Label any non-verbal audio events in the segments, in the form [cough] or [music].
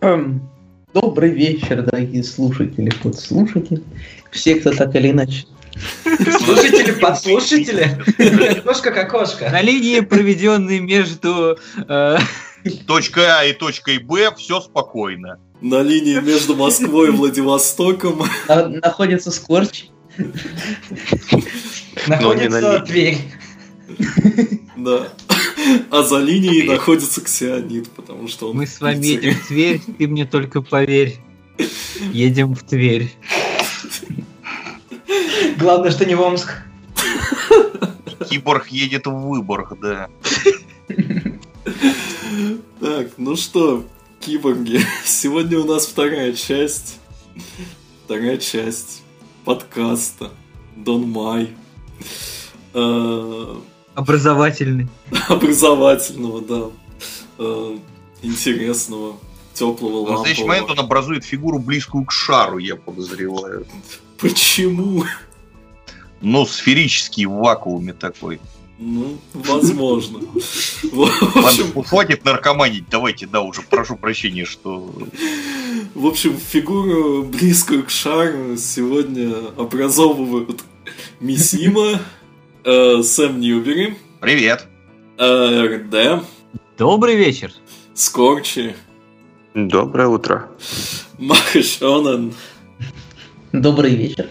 Добрый вечер, дорогие слушатели, подслушатели. Все, кто так или иначе. Слушатели, [laughs] подслушатели. Кошка как кошка. На линии, проведенной между... э, Точкой А и точкой Б все спокойно. На линии между Москвой и Владивостоком. на- Находится Скорч. Находится дверь. Да. [laughs] А за линией находится Ксионид, потому что он... Мы с вами едем в Тверь, ты мне только поверь. Едем в Тверь. Главное, что не в Омск. Киборг едет в Выборг, да. Так, ну что, киборги, [laughs] сегодня у нас вторая часть. Вторая часть подкаста Дон Май. Образовательный. [laughs] Образовательного, да. Э, Интересного, теплого, В настоящий момент лампового. он образует фигуру близкую к шару, я подозреваю. Почему? Ну, сферический в вакууме такой. Ну, возможно. В Ладно, хватит наркоманить, давайте, да, уже прошу прощения, что... В общем, фигуру близкую к шару сегодня образовывают Мисима, э, Сэм Ньюбери, Привет. э, РД, Добрый вечер. Скорчи, Доброе утро. Маха Шонан, Добрый вечер.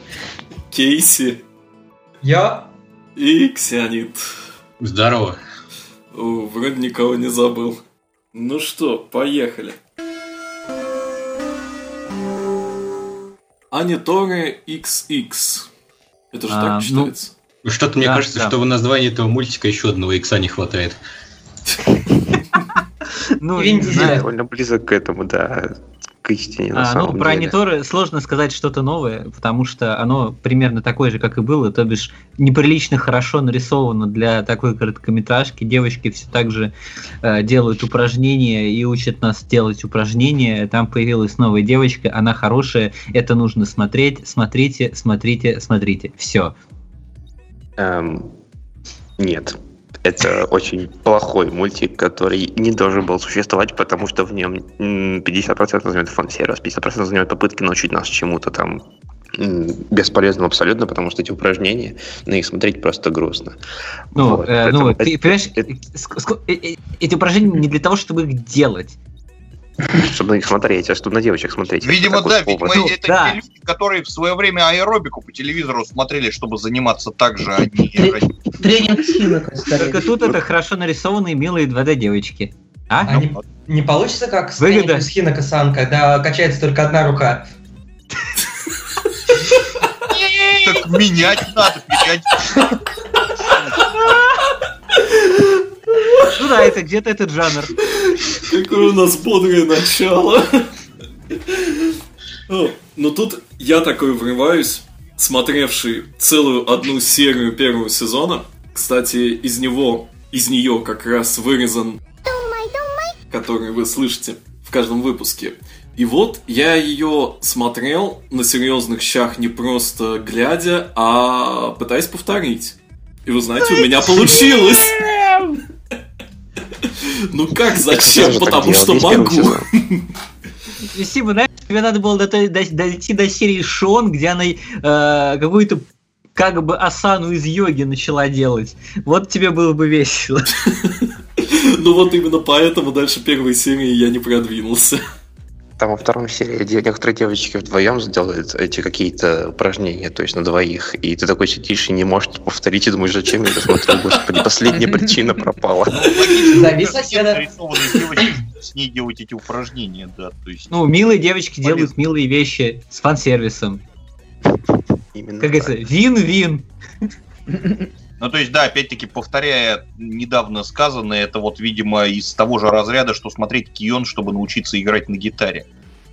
Кейси Я и Ксянит. Здорово. О, вроде никого не забыл. Ну что, поехали. Аниторе XX. Это же А, так ну, читается? Что-то мне Да, кажется, да. что в названии этого мультика еще одного икса не хватает. Ну, Вин Дизель. Довольно близок к этому, да, к истине на А, ну, самом про деле. Аниторы сложно сказать что-то новое, потому что оно примерно такое же, как и было, то бишь неприлично хорошо нарисовано для такой короткометражки. Девочки все так же э, делают упражнения и учат нас делать упражнения. Там появилась новая девочка, она хорошая, это нужно смотреть. Смотрите, смотрите, смотрите. Все. Эм, нет. Это очень плохой мультик, который не должен был существовать, потому что в нем м, 50% занимает фан-сервис, 50% занимает попытки научить нас чему-то там м, бесполезному абсолютно, потому что эти упражнения, на них смотреть просто грустно. Ну, Вот, э, ну, поэтому ты это- понимаешь, это- э, э, эти упражнения не для того, чтобы их делать. Чтобы на них смотреть, а чтобы на девочек смотреть. Видимо, да, повод. видимо, Ну, это да. те люди, которые в свое время аэробику по телевизору смотрели, чтобы заниматься так же, а не... Тренинг Синака, Только тут это хорошо нарисованные милые 2D девочки. А? А не, не получится как с Выгода. Хинака-сан, когда качается только одна рука. Так менять надо, менять. Ну да, это где-то этот жанр. Какое у нас бодрое начало. О, Ну тут я такой врываюсь, смотревший целую одну серию первого сезона. Кстати, из него, из нее как раз вырезан, который вы слышите в каждом выпуске. И вот я ее смотрел на серьезных щах не просто глядя, а пытаясь повторить. И вы знаете, у меня получилось. Ну как, зачем? Потому что могу. Сима, знаешь, тебе надо было дойти до серии Шон, где она э, какую-то как бы асану из йоги начала делать. Вот тебе было бы весело. [laughs] Ну вот именно поэтому дальше первой серии я не продвинулся. Там во втором серии де- некоторые девочки вдвоем сделают эти какие-то упражнения, то есть на двоих, и ты такой сидишь и не можешь повторить, и думаешь, зачем я это смотрю, господи, последняя причина пропала. Девочки с ней делать эти упражнения, да, то есть... Ну, милые девочки Полезно. делают милые вещи с фан-сервисом. Именно Как так. говорится, вин-вин. Ну, то есть, да, опять-таки, повторяя недавно сказанное, это вот, видимо, из того же разряда, что смотреть Кион, чтобы научиться играть на гитаре.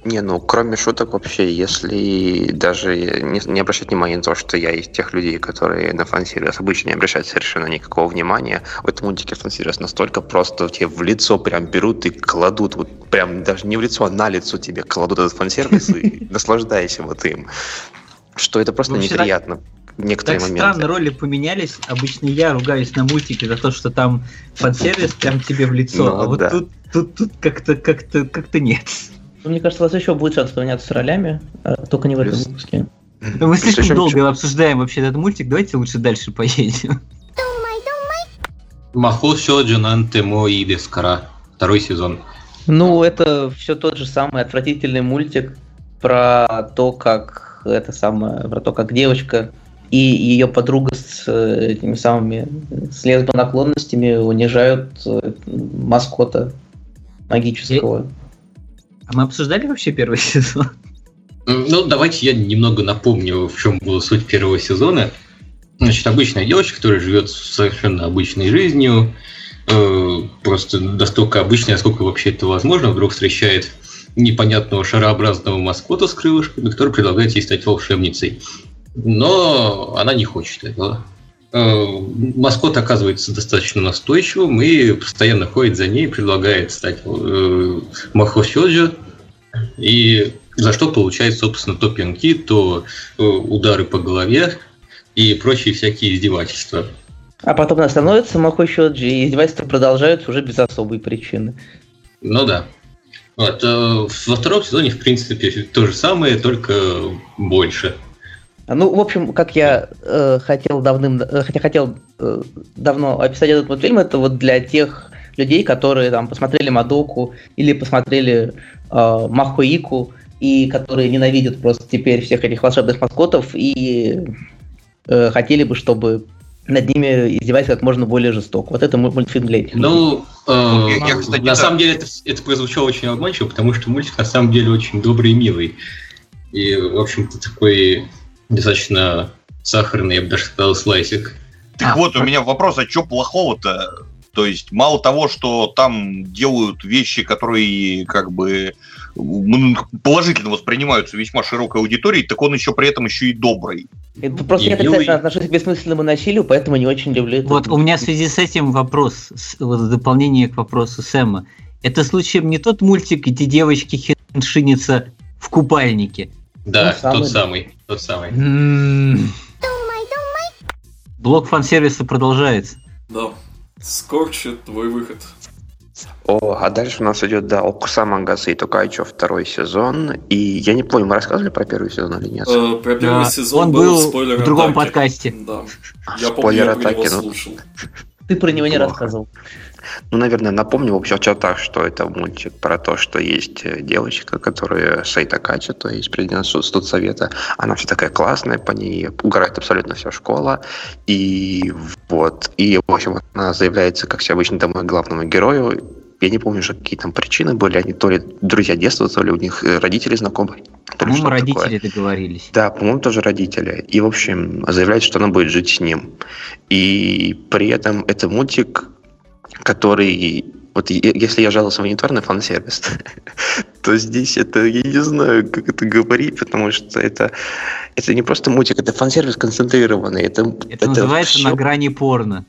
Не, ну, кроме шуток вообще, если даже не, не обращать внимания на то, что я из тех людей, которые на фан-сервис обычно не обращают совершенно никакого внимания, в этом мультике фан-сервис настолько просто тебе в лицо прям берут и кладут, вот прям даже не в лицо, а на лицо тебе кладут этот фан-сервис и [laughs] наслаждайся вот им. Что это просто Вообще, неприятно в некоторые Так моменты. странно, роли поменялись. Обычно я ругаюсь на мультике за то, что там фан-сервис прям тебе в лицо, Ну, а вот да. тут, тут, тут как-то, как-то, как-то нет. Ну, Мне кажется, у вас еще будет шанс поменяться с ролями, а только не в этом выпуске. Мы Плюс слишком долго ничего. обсуждаем вообще этот мультик, давайте лучше дальше поедем. Махо Сёджи Нанте Мо и Дескара. Второй сезон. Ну, это все тот же самый отвратительный мультик про то, как это самое, про то, как девочка и ее подруга с э, этими самыми с лесбонаклонностями унижают э, маскота магического. А мы обсуждали вообще первый [laughs] сезон? Ну, давайте я немного напомню, в чем была суть первого сезона. Значит, обычная девочка, которая живет совершенно обычной жизнью, э, просто настолько обычной, насколько вообще это возможно, вдруг встречает непонятного шарообразного маскота с крылышками, который предлагает ей стать волшебницей. Но она не хочет этого. Э, Маскот оказывается достаточно настойчивым и постоянно ходит за ней, предлагает стать э, Махо Сёджи, и за что получает, собственно, то пинки, то э, удары по голове и прочие всякие издевательства. А потом она становится Махой Щоджи, и издевательства продолжаются уже без особой причины. Ну да. Вот, э, во втором сезоне, в принципе, то же самое, только больше. А, Ну, в общем, как я э, хотел давным, э, хотя хотел э, давно описать этот мультфильм, это вот для тех людей, которые там посмотрели Мадоку или посмотрели э, Махуику, и которые ненавидят просто теперь всех этих волшебных маскотов и э, хотели бы, чтобы над ними издевались как можно более жестоко. Вот это муль- мультфильм для этих людей. Ну, э, Я- кстати, на да. самом деле это, это прозвучало очень обманчиво, потому что мультик на самом деле очень добрый и милый. И, в общем-то, такой достаточно сахарный, я бы даже сказал, слайсик. Так А, вот, у меня вопрос, а что плохого-то? То есть, мало того, что там делают вещи, которые как бы положительно воспринимаются весьма широкой аудиторией, так он еще при этом еще и добрый. Это просто И я отрицательно отношусь к бессмысленному насилию, поэтому не очень люблю это. Вот у меня в связи с этим вопрос, с- вот в дополнение к вопросу Сэма. Это случаем не тот мультик, где девочки хеншинятся в купальнике? Да, Ну, самый, тот самый, тот самый. М. Блок фан-сервиса продолжается. Да. Скорчи, твой выход. О, а дальше у нас идет, да, Окусама Гасы Токайчо второй сезон. И я не помню, мы рассказывали про первый сезон или нет? Э, про первый Да, сезон он был, был спойлер в другом атаки. подкасте. Да. Я помню, я про спойлер-атаки, него ну. слушал. Ты про него не Плохо. рассказывал. Ну, наверное, напомню в общих чертах, что это мультик про то, что есть э, девочка, которая Сейта Кача, то есть президент студсовета. Она вся такая классная, по ней угорает абсолютно вся школа. И вот. И, в общем, она заявляется, как все обычно, домой главному герою. Я не помню уже, какие там причины были. Они то ли друзья детства, то ли у них э, родители ли По-моему, что-то такое. родители договорились. Да, по-моему, тоже родители. И, в общем, заявляет, что она будет жить с ним. И при этом это мультик, который... Вот если я жаловался в на фан-сервис, [laughs] то здесь это, я не знаю, как это говорить, потому что это, это не просто мультик, это фан-сервис концентрированный. Это, Это, называется всё- на грани порно.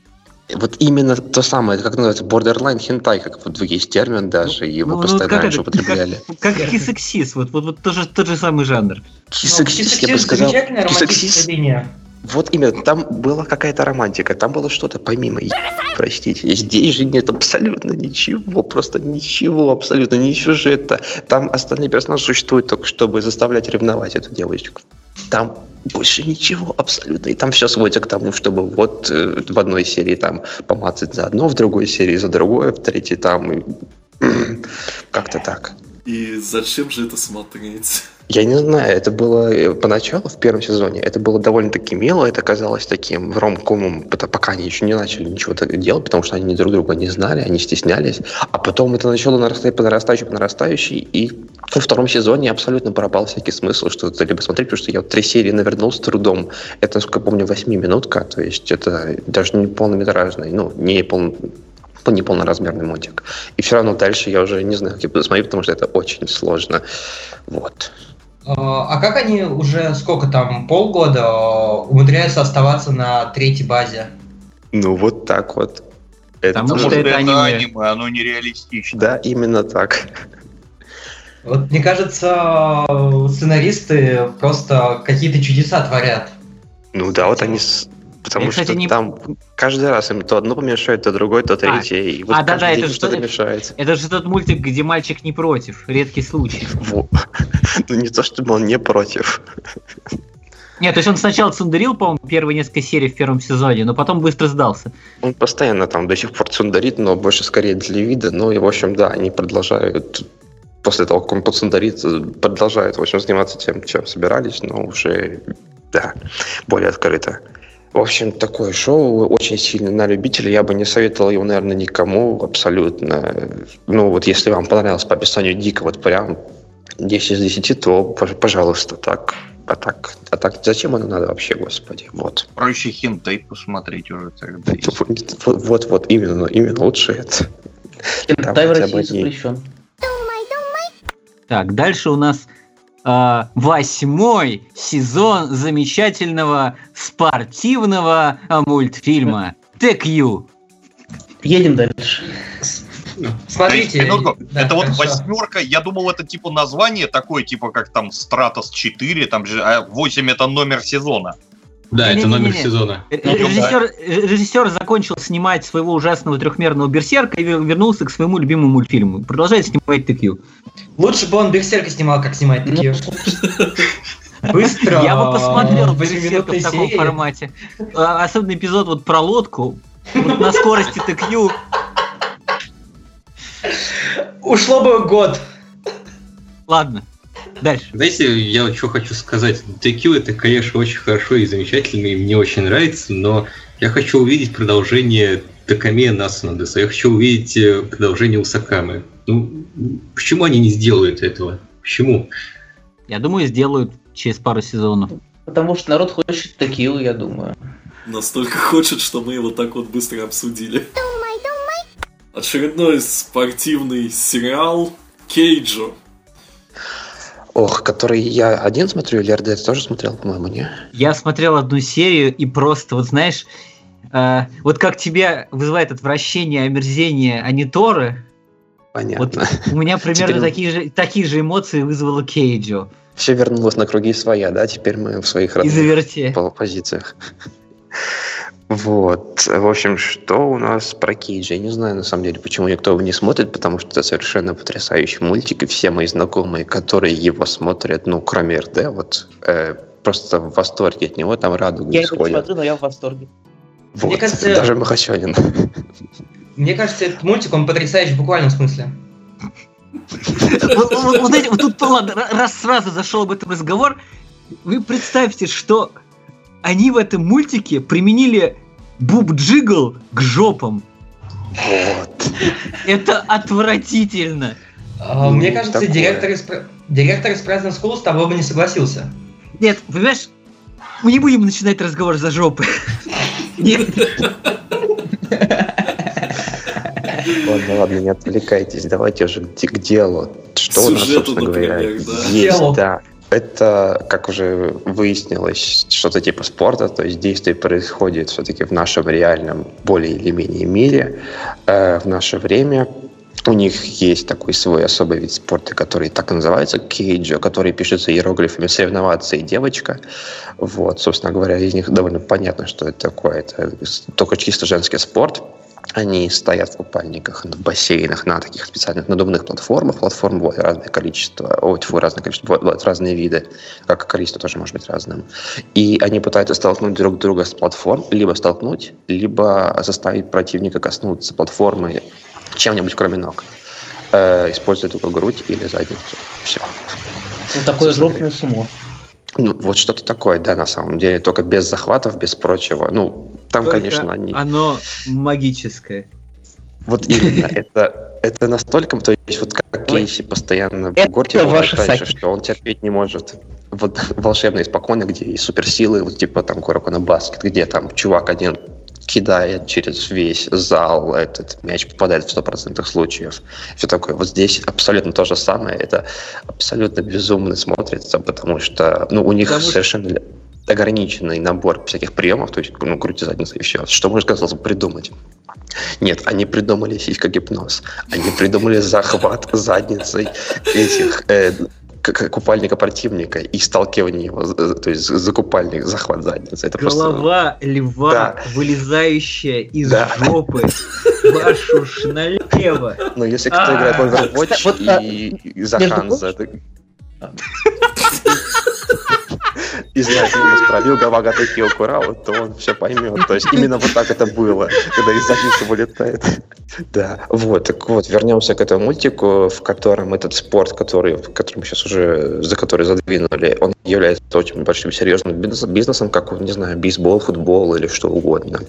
Вот именно то самое, как называется, borderline hentai, как вот есть термин даже, и его Ну, ну, постоянно как раньше это, употребляли. Как, как кисексис, вот, вот, вот тоже тот же самый жанр. Кисексис, я бы сказал. Кисексис. Вот именно, там была какая-то романтика, там было что-то помимо, простите. Здесь же нет абсолютно ничего, просто ничего, абсолютно ни сюжета. Там остальные персонажи существуют только, чтобы заставлять ревновать эту девочку. Там больше ничего абсолютно. И там все сводится к тому, чтобы вот э, в одной серии там помацать за одно, в другой серии за другое, в третьей там и... [clears throat] Как-то так. И зачем же это смотреть? Я не знаю, это было э, поначалу, в первом сезоне, это было довольно-таки мило, это казалось таким ромкомом, пока они еще не начали ничего так делать, потому что они друг друга не знали, они стеснялись, а потом это начало нарастать по нарастающей, по нарастающей, и во втором сезоне абсолютно пропал всякий смысл что-то либо смотреть, потому что я вот три серии навернул с трудом, это, насколько я помню, восьмиминутка, то есть это даже не полнометражный, ну, не пол не полноразмерный мультик. И все равно дальше я уже не знаю, как я буду смотреть, потому что это очень сложно. Вот. Э, А как они уже сколько там, полгода э, умудряются оставаться на третьей базе? Ну, вот так вот. Это Потому Потому что что это это аниме. аниме, оно нереалистично. Да, именно так. Вот мне кажется, э, сценаристы просто какие-то чудеса творят. Ну да, вот они с- Потому Я, что кстати, не- там каждый раз им то одно помешает, то другое, то третье. и вот а, каждый день это что-то что- мешает. Это же тот мультик, где мальчик не против. Редкий случай. [laughs] Ну не то, чтобы он не против. Нет, то есть он сначала цундерил, по-моему, первые несколько серий в первом сезоне, но потом быстро сдался. Он постоянно там до сих пор цундарит, но больше скорее для вида. Ну и, в общем, да, они продолжают после того, как он поцундарит, продолжают, в общем, заниматься тем, чем собирались, но уже, да, более открыто. В общем, такое шоу очень сильно на любителя. Я бы не советовал его, наверное, никому абсолютно. Ну, вот если вам понравилось по описанию дико, вот прям 10 из 10, то, пож- пожалуйста, так. А так, а так зачем оно надо вообще, господи? Вот. Проще хинтай посмотреть уже тогда. [laughs] Вот, вот, вот, именно, именно лучше это. Там Тай в России запрещен. Так, дальше у нас а, восьмой сезон замечательного спортивного а, мультфильма TQ. Едем дальше. Смотрите. Минутку. да, это вот хорошо. восьмерка, я думал, это типа название такое, типа как там Стратос 4, там же, а 8 это номер сезона. Да, это Не-не-не-не. номер сезона. Р- Ну, Режиссер, режиссер закончил снимать своего ужасного трехмерного берсерка и вер- вернулся к своему любимому мультфильму. Продолжает снимать TQ. Лучше бы он Берсерка снимал, как снимать такие. [laughs] Быстро. Я бы посмотрел в берсерка в 8-минутной таком формате. А, Особенно эпизод вот про лодку. Вот на скорости TQ. Ушло бы год. Ладно, дальше. Знаете, я что хочу сказать. TQ это, конечно, очень хорошо и замечательно, и мне очень нравится, но я хочу увидеть продолжение Такаме Насунадеса. Я хочу увидеть э, продолжение Усакамы. Ну, почему они не сделают этого? Почему? Я думаю, сделают через пару сезонов. Потому что народ хочет такие, я думаю. Настолько хочет, что мы его так вот быстро обсудили. Очередной спортивный сериал Кейджо. Ох, который я один смотрю, или РД тоже смотрел, по-моему, не? Я смотрел одну серию и просто, вот знаешь, э, вот как тебя вызывает отвращение, омерзение Аниторы, вот Понятно. у меня [laughs] примерно Теперь- такие же, такие же эмоции вызвало Кейджо Все вернулось на круги своя, да? Теперь мы в своих родных позициях. Вот. В общем, что у нас про Кейджа? Я не знаю, на самом деле, почему никто его не смотрит, потому что это совершенно потрясающий мультик, и все мои знакомые, которые его смотрят, ну, кроме РД, вот, э, просто в восторге от него, там радугу Я не исходят. смотрю, но я в восторге. Вот. Мне кажется- Даже Махачонин. [laughs] Мне кажется, этот мультик, он потрясающий в буквальном смысле. Вот знаете, тут, ладно, ра- раз сразу зашел об этом разговор, вы представьте, что они в этом мультике применили буб-джигл к жопам. Вот. Это отвратительно. А, Ну, Мне кажется, такое. директор из, директор из President School с тобой бы не согласился. Нет, понимаешь, мы не будем начинать разговор за жопы. Нет. Ладно, ладно, не отвлекайтесь, давайте уже к делу. Что у нас, собственно говоря, есть, Делу. да. Это, как уже выяснилось, что-то типа спорта, то есть действие происходит все-таки в нашем реальном, более или менее мире, э, в наше время. У них есть такой свой особый вид спорта, который так и называется кейджо, который пишется иероглифами «соревноваться» и «девочка». Вот, собственно говоря, из них довольно понятно, что это такое. Это только чисто женский спорт. Они стоят в купальниках, в бассейнах, на таких специальных надувных платформах. Платформ бывает разное количество, ой, тьфу, разное количество, бывают- бывают разные виды, как и количество тоже может быть разным. И они пытаются столкнуть друг друга с платформ, либо столкнуть, либо заставить противника коснуться платформы чем-нибудь кроме ног, э, используя только грудь или задницу. Все. Ну, такое жопное сумо. Ну, вот что-то такое, да, на самом деле, только без захватов, без прочего. Ну, там, Только конечно, они... Оно магическое. Вот именно, это, это настолько, то есть вот как Кейси постоянно в ваша раньше, что он терпеть не может. Вот волшебно испокойно, где и суперсилы, вот типа там Курокона Баскет, где там чувак один кидает через весь зал, этот мяч попадает в 100% случаев. Все такое. Вот здесь абсолютно то же самое. Это абсолютно безумно смотрится, потому что ну, у них Потому что- совершенно ограниченный набор всяких приемов, то есть, ну, грудь и задница и все. Что можно, казалось бы, придумать? Нет, они придумали сиськогипноз. Они придумали захват задницей этих э, купальника противника и сталкивание его, з- то есть за купальник, захват задницы. Это просто... Голова льва, Да. вылезающая из Да. жопы. Вашу ж налево. Ну, если кто А, играет в Overwatch а, и, и за между Ханза, это- и знает минус пробил, Гавага такие Курау, то он все поймет. То есть именно вот так это было, когда из задницы вылетает. Да, вот, так вот, вернемся к этому мультику, в котором этот спорт, который, который мы сейчас уже, за который задвинули, он является очень большим серьезным бизнес- бизнесом, как, не знаю, бейсбол, футбол или что угодно.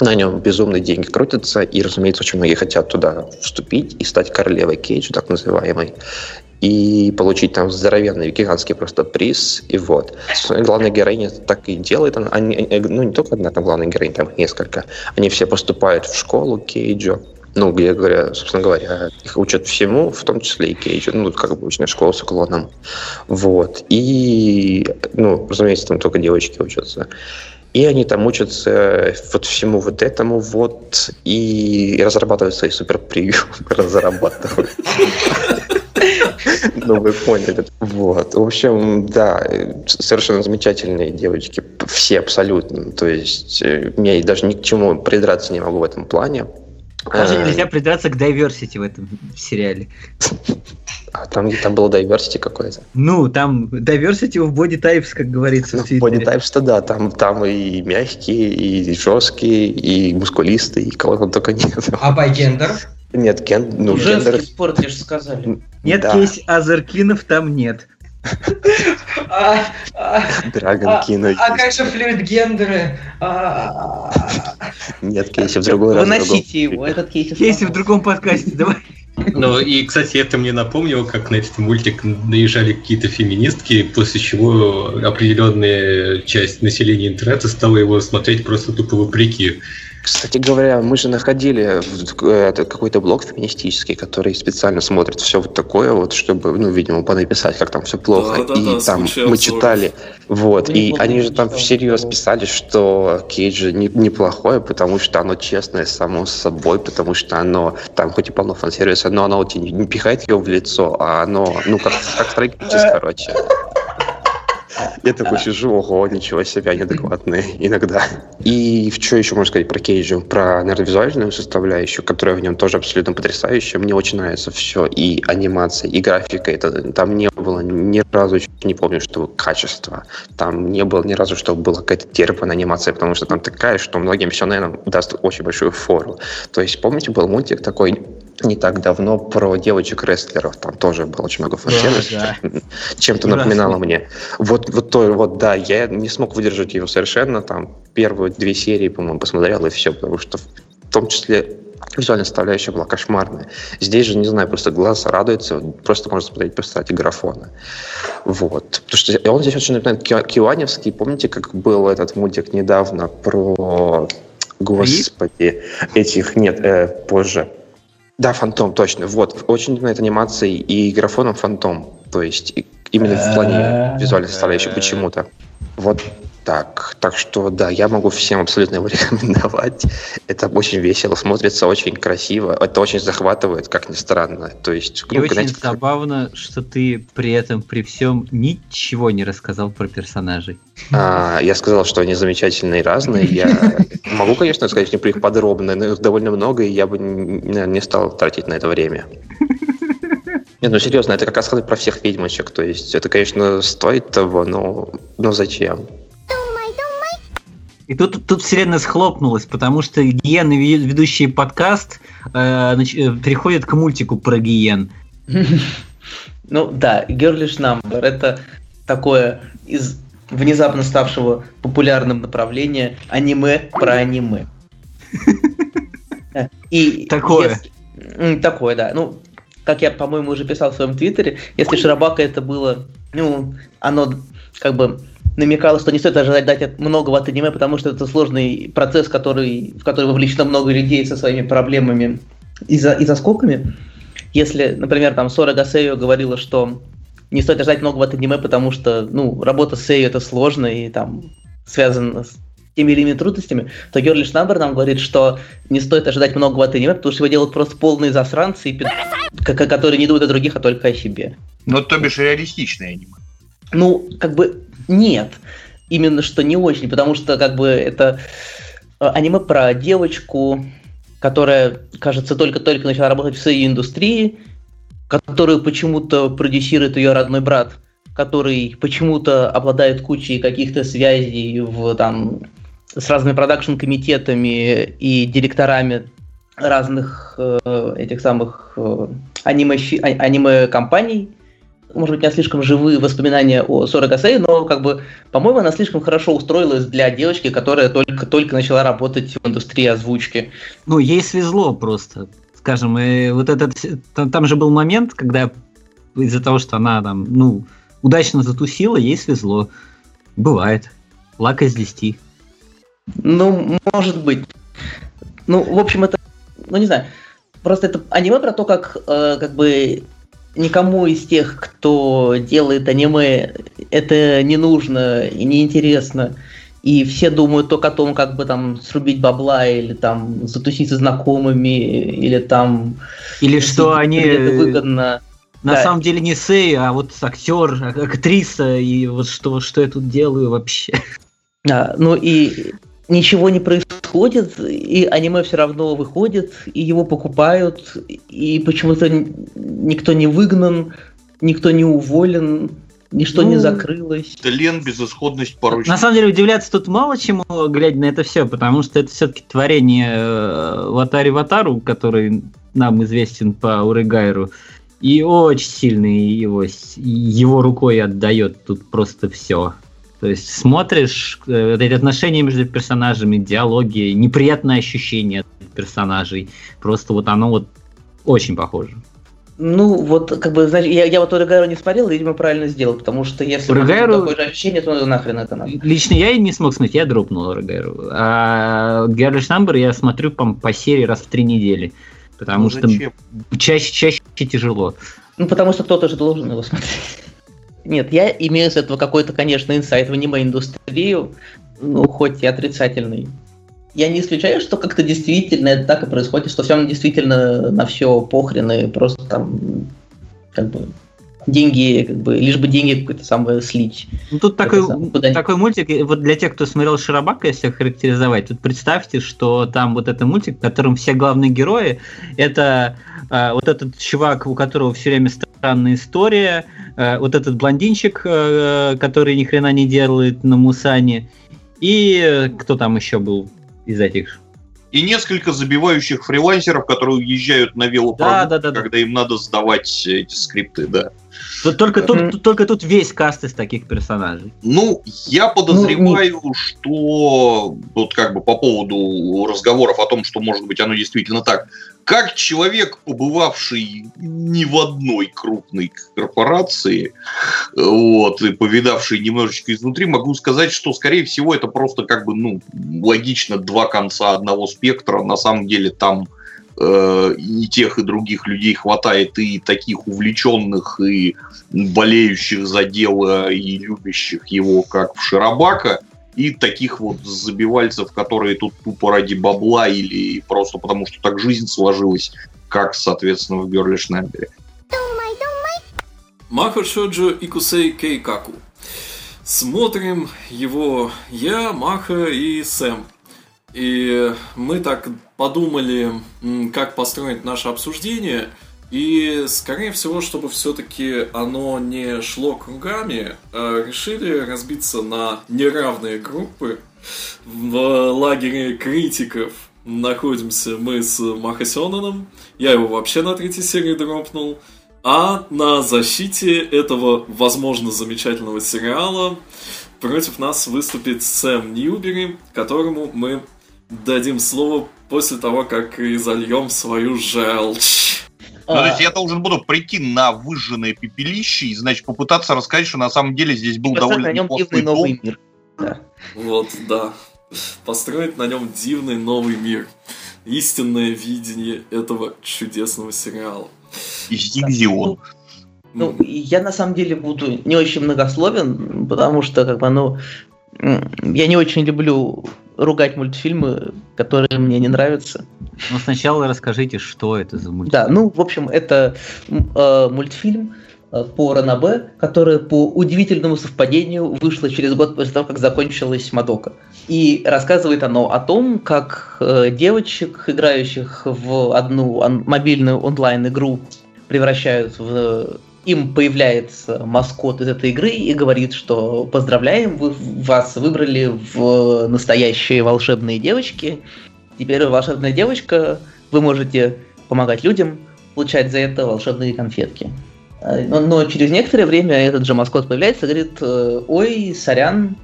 На нем безумные деньги крутятся, и, разумеется, очень многие хотят туда вступить и стать королевой Кейджа, так называемой, и получить там здоровенный гигантский просто приз, и вот. Главная героиня так и делает, она- они, э, ну не только одна там главная героиня, там несколько, они все поступают в школу Кейджа, ну, где, говоря, собственно говоря, их учат всему, в том числе и Кейджу, ну, как обычная школа с уклоном. Вот. И, ну, разумеется, там только девочки учатся. И они там учатся вот всему вот этому вот и разрабатывают свои суперприемы, [laughs] разрабатывают. Ну, вы поняли. Вот. В общем, да, совершенно замечательные девочки. Все абсолютно. То есть, э, я даже ни к чему придраться не могу в этом плане. Даже Э, нельзя придраться к diversity в этом сериале. А там, там было diversity какое-то. Ну, там diversity в body types, как говорится Ну, в. Body types-то да, там, там и мягкие, и жесткие, и мускулистые, и кого там только нет. А байгендер? Нет, ген, ну, Женский гендер... спорт, я же сказали. Нет, да, кейс Азеркинов там нет. А, а, Драгон а, Кино а как есть. же флюид-гендеры? А, Нет, кейси в другой раз. Выносите его, этот кейс. Кейси в другом подкасте, давай. Ну и, кстати, это мне напомнило, как на этот мультик наезжали какие-то феминистки, после чего определенная часть населения интернета стала его смотреть просто тупо вопреки. Кстати говоря, мы же находили какой-то блог феминистический, который специально смотрит все вот такое вот, чтобы, ну, видимо, понаписать, как там все плохо. Да-да-да, и там случай мы обзоров. читали, вот, и Неплохо они же там всерьез писали, что Кейджи не, неплохое, потому что оно честное само собой, потому что оно, там хоть и полно фан-сервиса, но оно тебе не, не пихает его в лицо, а оно, ну, как, как строительство, короче. Я такой сижу, ого, ничего себе, неадекватные иногда. И что еще можно сказать про Кейджа? Про, наверное, составляющую, которая в нем тоже абсолютно потрясающая. Мне очень нравится все. И анимация, и графика. Это, там не было ни разу, не помню, что качество. Там не было ни разу, что была какая-то терпанная анимация, потому что там такая, что многим все, наверное, даст очень большую фору. То есть, помните, был мультик такой не так давно про девочек-рестлеров. Там тоже было очень много фан-сервиса. да. [laughs] Чем-то Ужасно. напоминало мне. Вот, вот то, вот да, я не смог выдержать его совершенно. Там первые две серии, по-моему, посмотрел и все, потому что в том числе визуальная составляющая была кошмарная. Здесь же, не знаю, просто глаз радуется, просто можно смотреть по стати графона. Вот. Потому что он здесь очень напоминает Ки- Киуаневский. Помните, как был этот мультик недавно про... Господи, этих нет, э, позже. Да, Фантом, точно. Вот, очень напоминает анимацией и графоном Фантом. То есть именно в плане визуальной составляющей почему-то. Вот так. Так что, да, я могу всем абсолютно его [laughs] рекомендовать. Это очень весело, смотрится очень красиво. Это очень захватывает, как ни странно. То есть, И ну, очень знаете, забавно, что ты при этом, при всем, ничего не рассказал про персонажей. А, я сказал, что они замечательные и разные. Я [laughs] могу, конечно, сказать не про их подробно, но их довольно много, и я бы не стал тратить на это время. Нет, ну серьезно, это как раз сказать про всех ведьмочек. То есть это, конечно, стоит того, но, но зачем? И тут, тут вселенная схлопнулась, потому что гиены, ве- ведущие подкаст, э, э, переходят к мультику про гиен. [laughs] Ну да, Girlish Number это такое из внезапно ставшего популярным направления аниме про аниме. [laughs] И Такое. если- Такое, да. Ну, как я, по-моему, уже писал в своем твиттере, если Широбака это было, ну, оно как бы намекало, что не стоит ожидать дать от- многого от аниме, потому что это сложный процесс, который, в который вовлечено много людей со своими проблемами и, за, и заскоками. Если, например, там Сора Гасею говорила, что не стоит ожидать многого от аниме, потому что, ну, работа с Сею это сложно и там связано с теми или иными трудностями, то Герлиш Намбер нам говорит, что не стоит ожидать многого от аниме, потому что его делают просто полные засранцы, и которые не думают о других, а только о себе. Ну, то бишь реалистичное аниме. Ну, как бы нет. Именно что не очень, потому что как бы это э, аниме про девочку, которая, кажется, только-только начала работать в своей индустрии, которую почему-то продюсирует ее родной брат, который почему-то обладает кучей каких-то связей в, там, с разными продакшн-комитетами и директорами разных э, этих самых э, аниме, а, аниме-компаний. Может быть, у меня слишком живые воспоминания о Сора Гасей, но, как бы, по-моему, она слишком хорошо устроилась для девочки, которая только-только начала работать в индустрии озвучки. Ну, ей свезло просто. Скажем, и вот этот... Там, там же был момент, когда из-за того, что она там, ну, удачно затусила, ей свезло. Бывает. Лак из 10. Ну, может быть. Ну, в общем, это, ну не знаю, просто это аниме про то, как, э, как бы никому из тех, кто делает аниме, это не нужно и не интересно. И все думают только о том, как бы там срубить бабла или там затусить со знакомыми, или там... Или что они... выгодно. На да. самом деле не Сэй, а вот актер, актриса, и вот что, что я тут делаю вообще. А, ну и ничего не происходит, и аниме все равно выходит, и его покупают, и почему-то никто не выгнан, никто не уволен, ничто ну, не закрылось. Тлен, безысходность, порочность. На самом деле удивляться тут мало чему, глядя на это все, потому что это все-таки творение э, Ватари Ватару, который нам известен по Урыгайру, и очень сильный его, его рукой отдает тут просто все. То есть смотришь э, эти отношения между персонажами, диалоги, неприятное ощущение от персонажей. Просто вот оно вот очень похоже. Ну, вот, как бы, знаешь, я, я вот Урагайру не смотрел, видимо, правильно сделал, потому что если Урагайру... такое же ощущение, то нахрен это надо. Лично я и не смог смотреть, я дропнул Урагайру. А Герлиш Намбер я смотрю по, по серии раз в три недели, потому ну, что чаще, чаще тяжело. Ну, потому что кто-то же должен его смотреть. Нет, я имею с этого какой-то, конечно, инсайт в аниме-индустрию, ну, хоть и отрицательный. Я не исключаю, что как-то действительно это так и происходит, что всем действительно на все похрен и просто там как бы деньги, как бы, лишь бы деньги какой-то самое слить. Ну, тут такой, самое, такой мультик, вот для тех, кто смотрел Шарабака, если характеризовать, тут представьте, что там вот это мультик, в котором все главные герои, это э, вот этот чувак, у которого все время странная история, э, вот этот блондинчик, э, который ни хрена не делает на Мусане, и э, кто там еще был из этих? И несколько забивающих фрилансеров, которые уезжают на велопродукт, да, да, да, когда им надо сдавать эти скрипты, да. Только тут, только тут весь каст из таких персонажей. Ну, я подозреваю, ну, что вот как бы по поводу разговоров о том, что может быть оно действительно так. Как человек, побывавший ни в одной крупной корпорации, вот, и повидавший немножечко изнутри, могу сказать, что, скорее всего, это просто как бы, ну, логично два конца одного спектра. На самом деле там э, и тех, и других людей хватает, и таких увлеченных, и болеющих за дело, и любящих его, как в Широбака, и таких вот забивальцев, которые тут тупо ради бабла или просто потому, что так жизнь сложилась, как, соответственно, в Герли Шнайдере. Маха Шоджо Икусей Кейкаку. Смотрим его я, Маха и Сэм. И мы так подумали, как построить наше обсуждение. И, скорее всего, чтобы все-таки оно не шло кругами, а решили разбиться на неравные группы. В лагере критиков находимся мы с Махасенаном. Я его вообще на третьей серии дропнул. А на защите этого, возможно, замечательного сериала против нас выступит Сэм Ньюбери, которому мы дадим слово после того, как и зальем свою желчь. Ну, то есть я должен буду прийти на выжженное пепелище и, значит, попытаться рассказать, что на самом деле здесь был довольно неплохой новый мир. Да. Вот, да. Построить на нем дивный новый мир. Истинное видение этого чудесного сериала. Изигзион. Ну, я на самом деле буду не очень многословен, потому что, как бы, ну, Я не очень люблю ругать мультфильмы, которые мне не нравятся. Ну, сначала расскажите, что это за мультфильм. Да, ну, в общем, это э, мультфильм э, по Ранабе, который по удивительному совпадению вышло через год после того, как закончилась Мадока. И рассказывает оно о том, как э, девочек, играющих в одну он- мобильную онлайн-игру, превращают в им появляется маскот из этой игры и говорит, что поздравляем, вы, вас выбрали в настоящие волшебные девочки. Теперь вы волшебная девочка, вы можете помогать людям, получать за это волшебные конфетки. А, Но, но через некоторое время этот же маскот появляется и говорит, э, ой, сорян,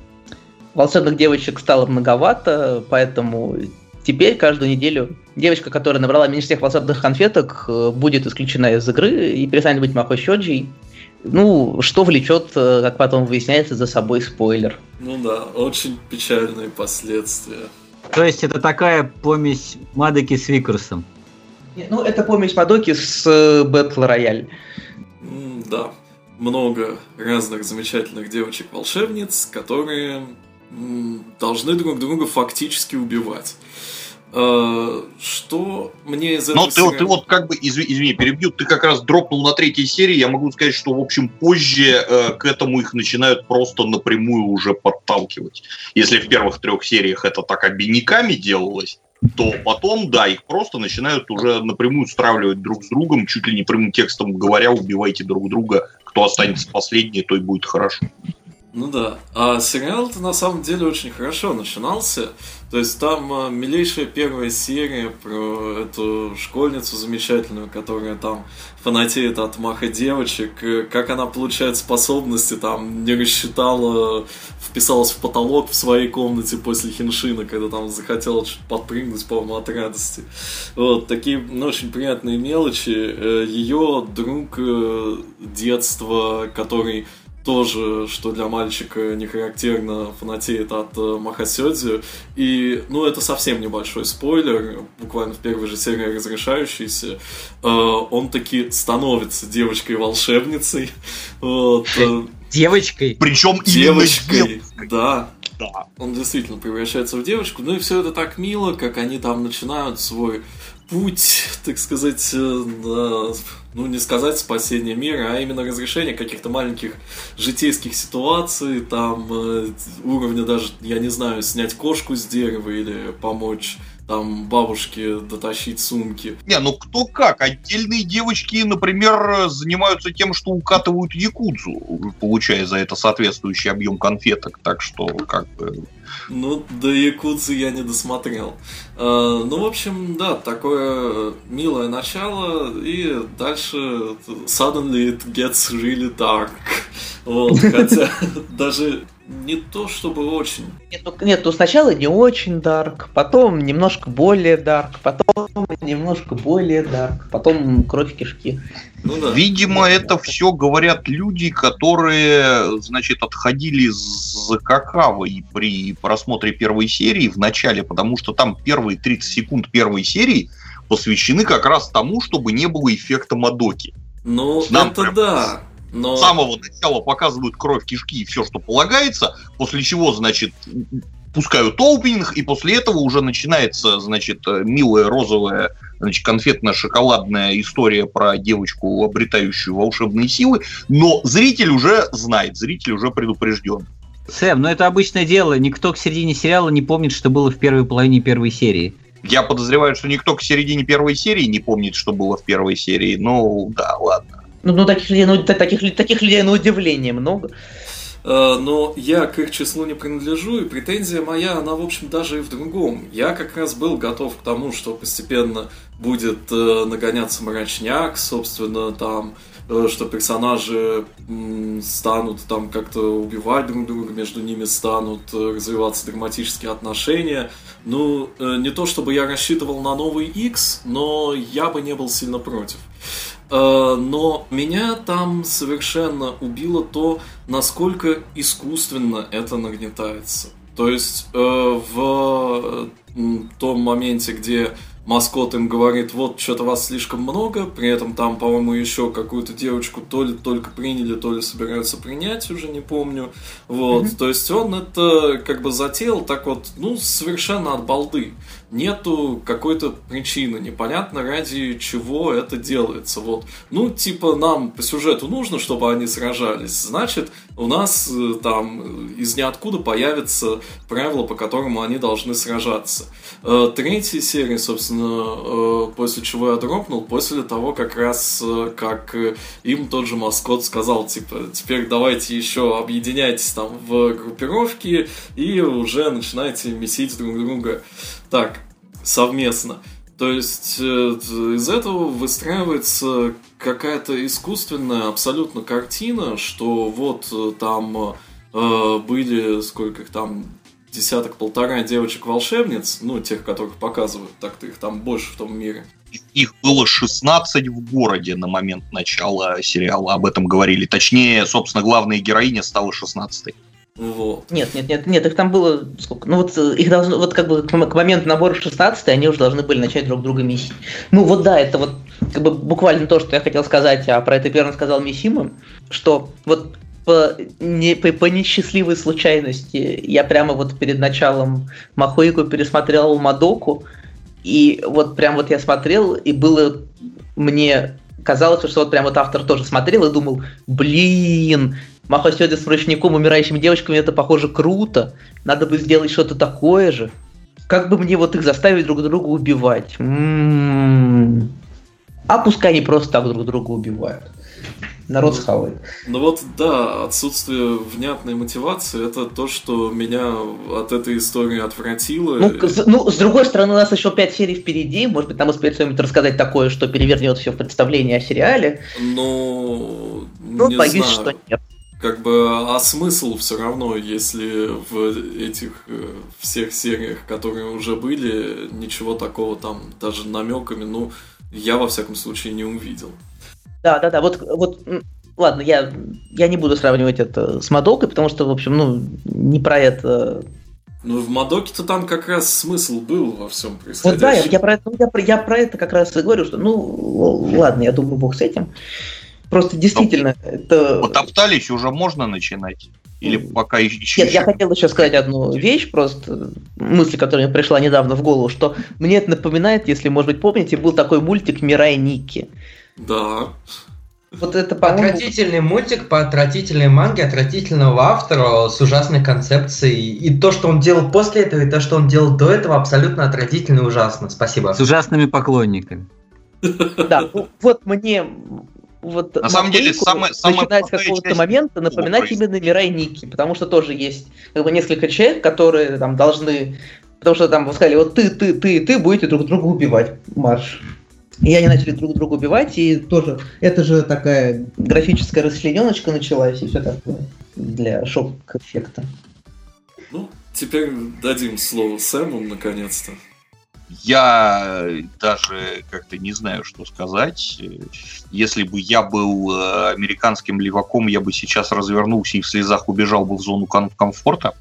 волшебных девочек стало многовато, поэтому теперь каждую неделю девочка, которая набрала меньше всех волшебных конфеток, э, будет исключена из игры и перестанет быть Махо Щоджи. Ну, что влечет, э, как потом выясняется, за собой спойлер. Ну да, очень печальные последствия. То есть это такая помесь Мадоки с Викрусом. Не, Ну, это помесь Мадоки с э, Battle Royale. Да, много разных замечательных девочек-волшебниц, которые должны друг друга фактически убивать. Э, Что мне из этого Но ты, ты вот как бы, изви- извини, перебью, ты как раз дропнул на третьей серии, я могу сказать, что, в общем, позже э, к этому их начинают просто напрямую уже подталкивать. Если в первых трех сериях это так обиняками делалось, то потом, да, их просто начинают уже напрямую стравливать друг с другом, чуть ли не прямым текстом говоря, убивайте друг друга, кто останется последний, то и будет хорошо. Ну да. А сериал-то на самом деле очень хорошо начинался. То есть там а, милейшая первая серия про эту школьницу замечательную, которая там фанатеет от маха девочек, э, как она получает способности, там не рассчитала, вписалась в потолок в своей комнате после хиншина, когда там захотела подпрыгнуть, по-моему, от радости. Вот, такие ну, очень приятные мелочи. Ее друг э, детства, который тоже, что для мальчика не характерно, фанатеет от э, Махасёдзи. И, ну, это совсем небольшой спойлер, буквально в первой же серии разрешающийся. Э, он таки становится девочкой-волшебницей. [laughs] Вот, э, Девочкой. Причем девочкой, девочкой. да. Да. Он действительно превращается в девочку. Ну и все это так мило, как они там начинают свой путь, так сказать, э, на- ну не сказать спасение мира, а именно разрешение каких-то маленьких житейских ситуаций, там э, уровня даже, я не знаю, снять кошку с дерева или помочь там бабушке дотащить сумки. Не, ну кто как. Отдельные девочки, например, занимаются тем, что укатывают якудзу, получая за это соответствующий объем конфеток. Так что, как бы... Ну, до Якудзы я не досмотрел. Э, ну, в общем, да, такое милое начало, и дальше suddenly it gets really dark. [laughs] Вот, хотя [laughs] даже не то чтобы очень. Нет, ну, нет, ну сначала не очень дарк, потом немножко более дарк, потом немножко более дарк, потом кровь кишки. Ну да. Видимо, это все говорят люди, которые, значит, отходили за какавой при просмотре первой серии в начале, потому что там первые 30 секунд первой серии посвящены как раз тому, чтобы не было эффекта Мадоки. Ну, Нам это прям да. Но... С самого начала показывают кровь, кишки и все, что полагается, после чего, значит, пускают опенинг, и после этого уже начинается, значит, милая розовая, значит, конфетно-шоколадная история про девочку, обретающую волшебные силы, но зритель уже знает, зритель уже предупрежден. Сэм, ну это обычное дело. Никто к середине сериала не помнит, что было в первой половине первой серии. Я подозреваю, что никто к середине первой серии не помнит, что было в первой серии, но да, ладно. Ну, ну таких людей, ну, та- таких, таких людей на удивление много. Э, Но я к их числу не принадлежу, и претензия моя, она, в общем, даже и в другом. Я как раз был готов к тому, что постепенно будет э, нагоняться мрачняк, собственно, там, э, что персонажи станут там как-то убивать друг друга, между ними станут развиваться драматические отношения. Ну, не то чтобы я рассчитывал на новый X, но я бы не был сильно против. Э, Но меня там совершенно убило то, насколько искусственно это нагнетается. То есть э, в том моменте, где маскот им говорит, вот, что-то вас слишком много, при этом там, по-моему, еще какую-то девочку то ли только приняли, то ли собираются принять, уже не помню. Вот, mm-hmm. то есть он это как бы затеял так вот, ну, совершенно от балды нету какой-то причины, непонятно ради чего это делается. Вот. Ну, типа, нам по сюжету нужно, чтобы они сражались, значит, у нас э, там из ниоткуда появится правило, по которому они должны сражаться. Э, третья серия, собственно, э, после чего я дропнул, после того, как раз, как им тот же маскот сказал, типа, теперь давайте еще объединяйтесь там в группировки и уже начинайте месить друг друга. Так, совместно. То есть э, из этого выстраивается какая-то искусственная абсолютно картина, что вот э, там э, были сколько их там десяток-полтора девочек-волшебниц, ну, тех, которых показывают, так-то их там больше в том мире. Их было 16 в городе на момент начала сериала, об этом говорили. Точнее, собственно, главная героиня стала 16 -й. Вот. Нет, нет, нет, нет, их там было сколько? Ну вот э, их должно, вот как бы к моменту набора 16 они уже должны были начать друг друга месить. Ну вот да, это вот как бы буквально то, что я хотел сказать, а про это первым сказал Мисима, что вот по, не, по, по несчастливой случайности я прямо вот перед началом Махуику пересмотрел Мадоку, и вот прям вот я смотрел, и было мне казалось, что вот прям вот автор тоже смотрел и думал, блин, Маха сегодня с ручником, умирающими девочками, это похоже круто. Надо бы сделать что-то такое же. Как бы мне вот их заставить друг друга убивать? М-м-м. А пускай они просто так друг друга убивают. Народ ну, схавает. Ну вот, да, отсутствие внятной мотивации это то, что меня от этой истории отвратило. Ну, с, ну, с другой стороны, у нас еще пять серий впереди. Может быть, нам успеет что-нибудь рассказать такое, что перевернет все в представлении о сериале. Ну, ну не боюсь, знаю. что нет как бы, а смысл все равно, если в этих э, всех сериях, которые уже были, ничего такого там, даже намеками, ну, я во всяком случае не увидел. Да, да, да, вот, вот ладно, я, я не буду сравнивать это с Мадокой, потому что, в общем, ну, не про это ну, в Мадоке-то там как раз смысл был во всем происходящем. Вот да, я, я, про это, я, я про это как раз и говорю, что, ну, ладно, я думаю, бог с этим. Просто действительно Но это... Потоптались, уже можно начинать? Или пока еще... Нет, я хотел еще сказать одну вещь, просто мысль, которая мне пришла недавно в голову, что мне это напоминает, если, может быть, помните, был такой мультик «Мирай Ники». Да. Вот это, по-моему... Отвратительный мультик по отвратительной манге отвратительного автора с ужасной концепцией. И то, что он делал после этого, и то, что он делал до этого, абсолютно отвратительно и ужасно. Спасибо. С ужасными поклонниками. Да, ну вот мне вот на самом деле самое, самое начинать с какого-то момента напоминать именно Мирай Ники, потому что тоже есть как бы несколько человек, которые там должны, потому что там сказали, вот ты, ты, ты, ты будете друг друга убивать, марш. И они начали друг друга убивать, и тоже это же такая графическая расчлененочка началась, и все такое для шок-эффекта. Ну, теперь дадим слово Сэму наконец-то. Я даже как-то не знаю, что сказать. Если бы я был э, американским леваком, я бы сейчас развернулся и в слезах убежал бы в зону комфорта.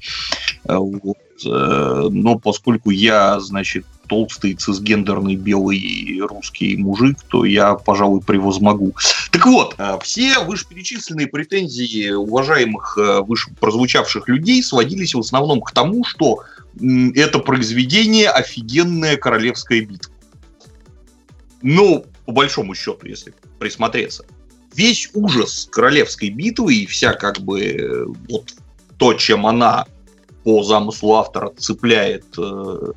Э, вот. Э, но поскольку я, значит, толстый, цисгендерный, белый русский мужик, то я, пожалуй, превозмогу. Так вот, все вышеперечисленные претензии уважаемых выше прозвучавших людей сводились в основном к тому, что это произведение офигенная королевская битва. Ну, по большому счету, если присмотреться. Весь ужас королевской битвы и вся как бы вот то, чем она по замыслу автора цепляет э,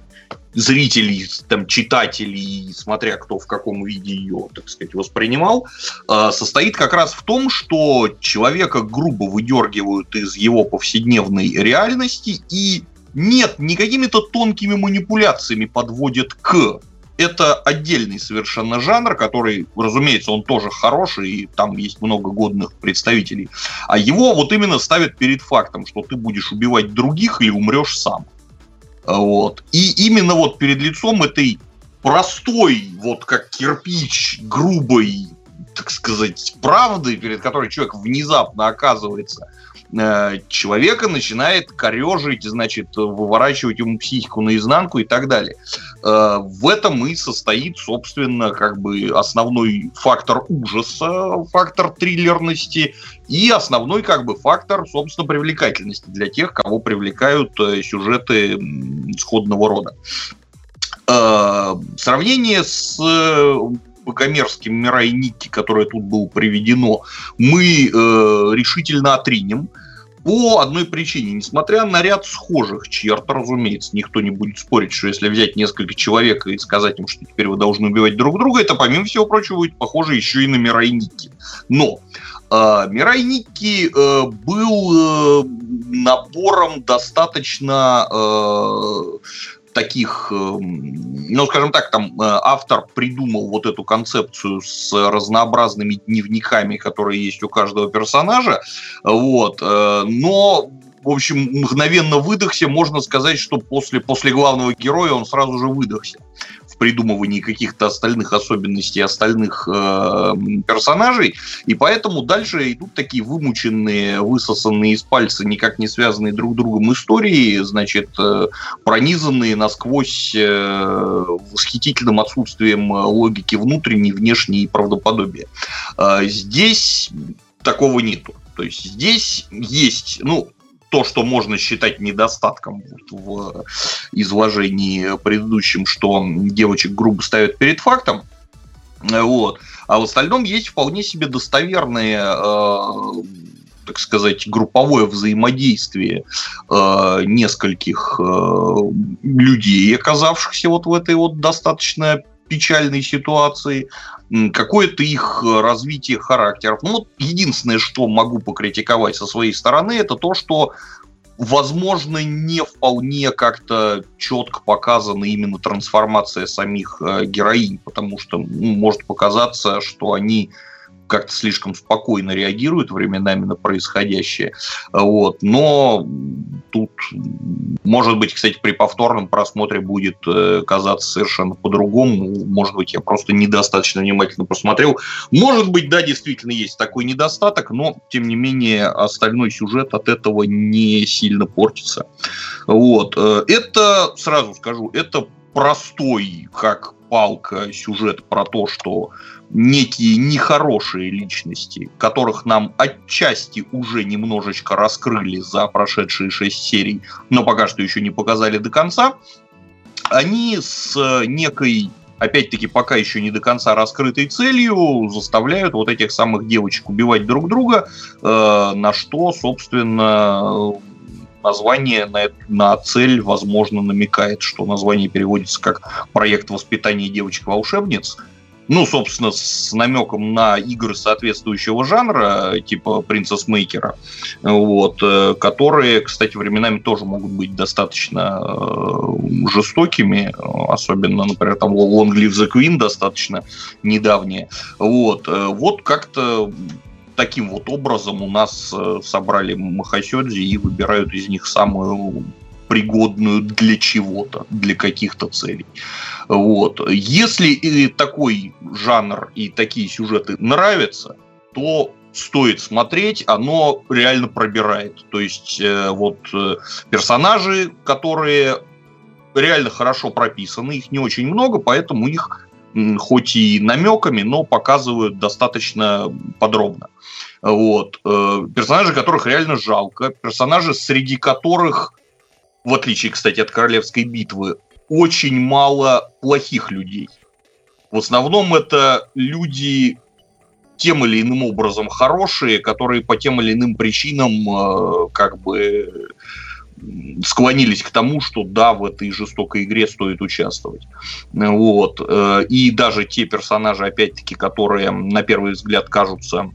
зрителей, там, читателей, смотря кто в каком виде ее, так сказать, воспринимал, э, состоит как раз в том, что человека грубо выдергивают из его повседневной реальности и нет, не какими-то тонкими манипуляциями подводит к. Это отдельный совершенно жанр, который, разумеется, он тоже хороший, и там есть много годных представителей. А его вот именно ставят перед фактом, что ты будешь убивать других или умрешь сам. Вот. И именно вот перед лицом этой простой, вот как кирпич, грубой, так сказать, правды, перед которой человек внезапно оказывается человека начинает корежить, значит, выворачивать ему психику наизнанку и так далее. Э, в этом и состоит, собственно, как бы основной фактор ужаса, фактор триллерности и основной как бы фактор, собственно, привлекательности для тех, кого привлекают э, сюжеты сходного рода. Э, сравнение с э, богомерзким Мирай Никки, которое тут было приведено, мы э, решительно отринем. По одной причине, несмотря на ряд схожих черт, разумеется, никто не будет спорить, что если взять несколько человек и сказать им, что теперь вы должны убивать друг друга, это, помимо всего прочего, будет похоже еще и на Мирай. Но э, Мирай э, был э, набором достаточно э, таких, эм, ну, скажем так, там э, автор придумал вот эту концепцию с разнообразными дневниками, которые есть у каждого персонажа, вот, э, но в общем, мгновенно выдохся, можно сказать, что после, после главного героя он сразу же выдохся в придумывании каких-то остальных особенностей остальных э, персонажей, и поэтому дальше идут такие вымученные, высосанные из пальца, никак не связанные друг с другом истории, значит, э, пронизанные насквозь э, восхитительным отсутствием логики внутренней, внешней и правдоподобия. Э, здесь такого нету. То есть здесь есть, ну, то, что можно считать недостатком в изложении предыдущем, что девочек грубо ставят перед фактом. Вот. А в остальном есть вполне себе достоверные э, так сказать, групповое взаимодействие э, нескольких э, людей, оказавшихся вот в этой вот достаточно печальной ситуации, какое-то их развитие характеров. Ну, единственное, что могу покритиковать со своей стороны, это то, что возможно, не вполне как-то четко показана именно трансформация самих э, героинь, потому что ну, может показаться, что они как-то слишком спокойно реагирует временами на происходящее. Вот. Но тут, может быть, кстати, при повторном просмотре будет э, казаться совершенно по-другому. Может быть, я просто недостаточно внимательно посмотрел. Может быть, да, действительно есть такой недостаток, но, тем не менее, остальной сюжет от этого не сильно портится. Вот. Э, это, сразу скажу, это простой, как палка, сюжет про то, что некие нехорошие личности, которых нам отчасти уже немножечко раскрыли за прошедшие шесть серий, но пока что еще не показали до конца, они с некой опять-таки, пока еще не до конца раскрытой целью, заставляют вот этих самых девочек убивать друг друга, э, на что, собственно, название на, на цель, возможно, намекает, что название переводится как «Проект воспитания девочек-волшебниц», ну, собственно, с намеком на игры соответствующего жанра, типа Maker, вот, э, которые, кстати, временами тоже могут быть достаточно э, жестокими, особенно, например, там Long Live the Queen достаточно недавние. Вот, э, вот как-то таким вот образом у нас собрали Махасёдзи и выбирают из них самую пригодную для чего-то, для каких-то целей. Вот. Если такой жанр и такие сюжеты нравятся, то стоит смотреть, оно реально пробирает. То есть э, вот э, персонажи, которые реально хорошо прописаны, их не очень много, поэтому их хоть и намеками, но показывают достаточно подробно. Вот. Э, персонажи, которых реально жалко, персонажи, среди которых в отличие, кстати, от Королевской битвы, очень мало плохих людей. В основном это люди тем или иным образом хорошие, которые по тем или иным причинам э, как бы склонились к тому, что да, в этой жестокой игре стоит участвовать. Вот. Э, и даже те персонажи, опять-таки, которые на первый взгляд кажутся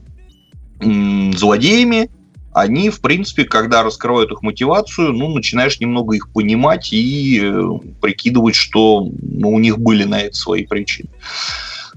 злодеями, они, в принципе, когда раскрывают их мотивацию, ну, начинаешь немного их понимать и э, прикидывать, что ну, у них были на это свои причины.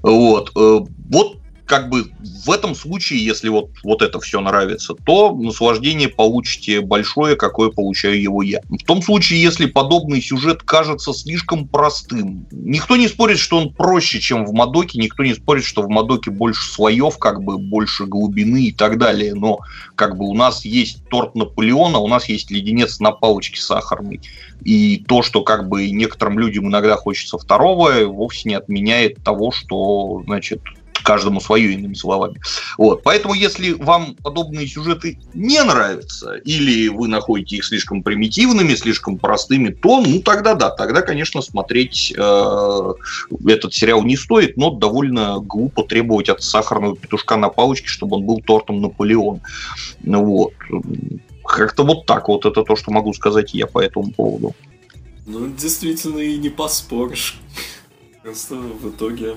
Вот. Э, вот как бы в этом случае, если вот, вот это все нравится, то наслаждение получите большое, какое получаю его я. В том случае, если подобный сюжет кажется слишком простым, никто не спорит, что он проще, чем в Мадоке, никто не спорит, что в Мадоке больше слоев, как бы больше глубины и так далее, но как бы у нас есть торт Наполеона, у нас есть леденец на палочке сахарный. И то, что как бы некоторым людям иногда хочется второго, вовсе не отменяет того, что, значит, каждому свое, иными словами. Вот. Поэтому, если вам подобные сюжеты не нравятся, или вы находите их слишком примитивными, слишком простыми, то, ну, тогда да, тогда, конечно, смотреть э, этот сериал не стоит, но довольно глупо требовать от сахарного петушка на палочке, чтобы он был тортом Наполеон. Вот. Как-то вот так вот, это то, что могу сказать я по этому поводу. Ну, действительно, и не поспоришь. Просто в итоге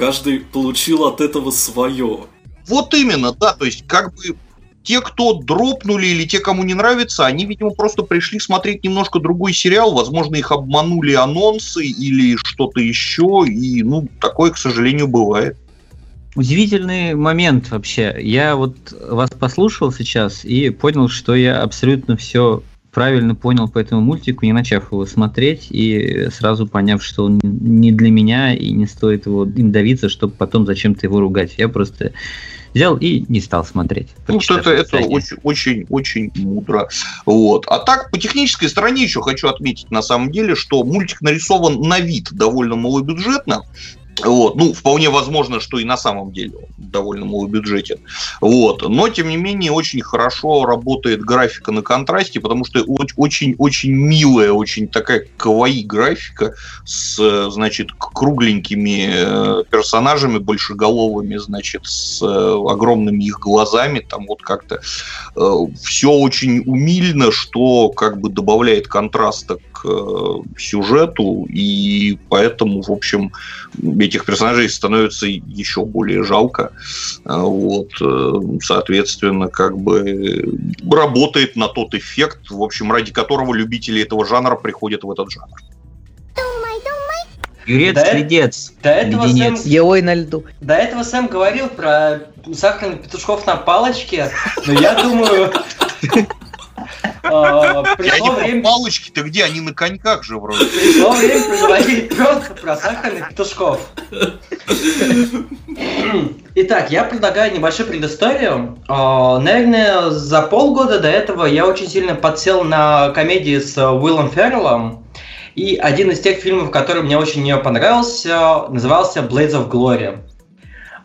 каждый получил от этого свое. Вот именно, да, то есть как бы те, кто дропнули или те, кому не нравится, они, видимо, просто пришли смотреть немножко другой сериал, возможно, их обманули анонсы или что-то еще, и, ну, такое, к сожалению, бывает. Удивительный момент вообще. Я вот вас послушал сейчас и понял, что я абсолютно все правильно понял по этому мультику, не начав его смотреть и сразу поняв, что он не для меня и не стоит его им давиться, чтобы потом зачем-то его ругать. Я просто взял и не стал смотреть. Ну, что это, это очень, очень, очень мудро. Вот. А так, по технической стороне еще хочу отметить на самом деле, что мультик нарисован на вид довольно малобюджетно. Вот. Ну, вполне возможно, что и на самом деле он довольно малобюджетен. Вот. Но, тем не менее, очень хорошо работает графика на контрасте, потому что очень-очень милая, очень такая каваи графика с, значит, кругленькими э, персонажами, большеголовыми, значит, с э, огромными их глазами. Там вот как-то э, все очень умильно, что как бы добавляет контраста к сюжету, и поэтому, в общем, этих персонажей становится еще более жалко. А, вот, э, соответственно, как бы работает на тот эффект, в общем, ради которого любители этого жанра приходят в этот жанр. Юрец, до, следец. До этого Леденец. Сэм, Елой на льду. До этого Сэм говорил про сахарных петушков на палочке, но я думаю, пришло время... Палочки-то где? Они на коньках же вроде. Пришло время поговорить просто про сахарных петушков. Итак, я предлагаю небольшую предысторию. А, наверное, за полгода до этого я очень сильно подсел на комедии с Уиллом Ферреллом. И один из тех фильмов, который мне очень не понравился, назывался Blades of Glory.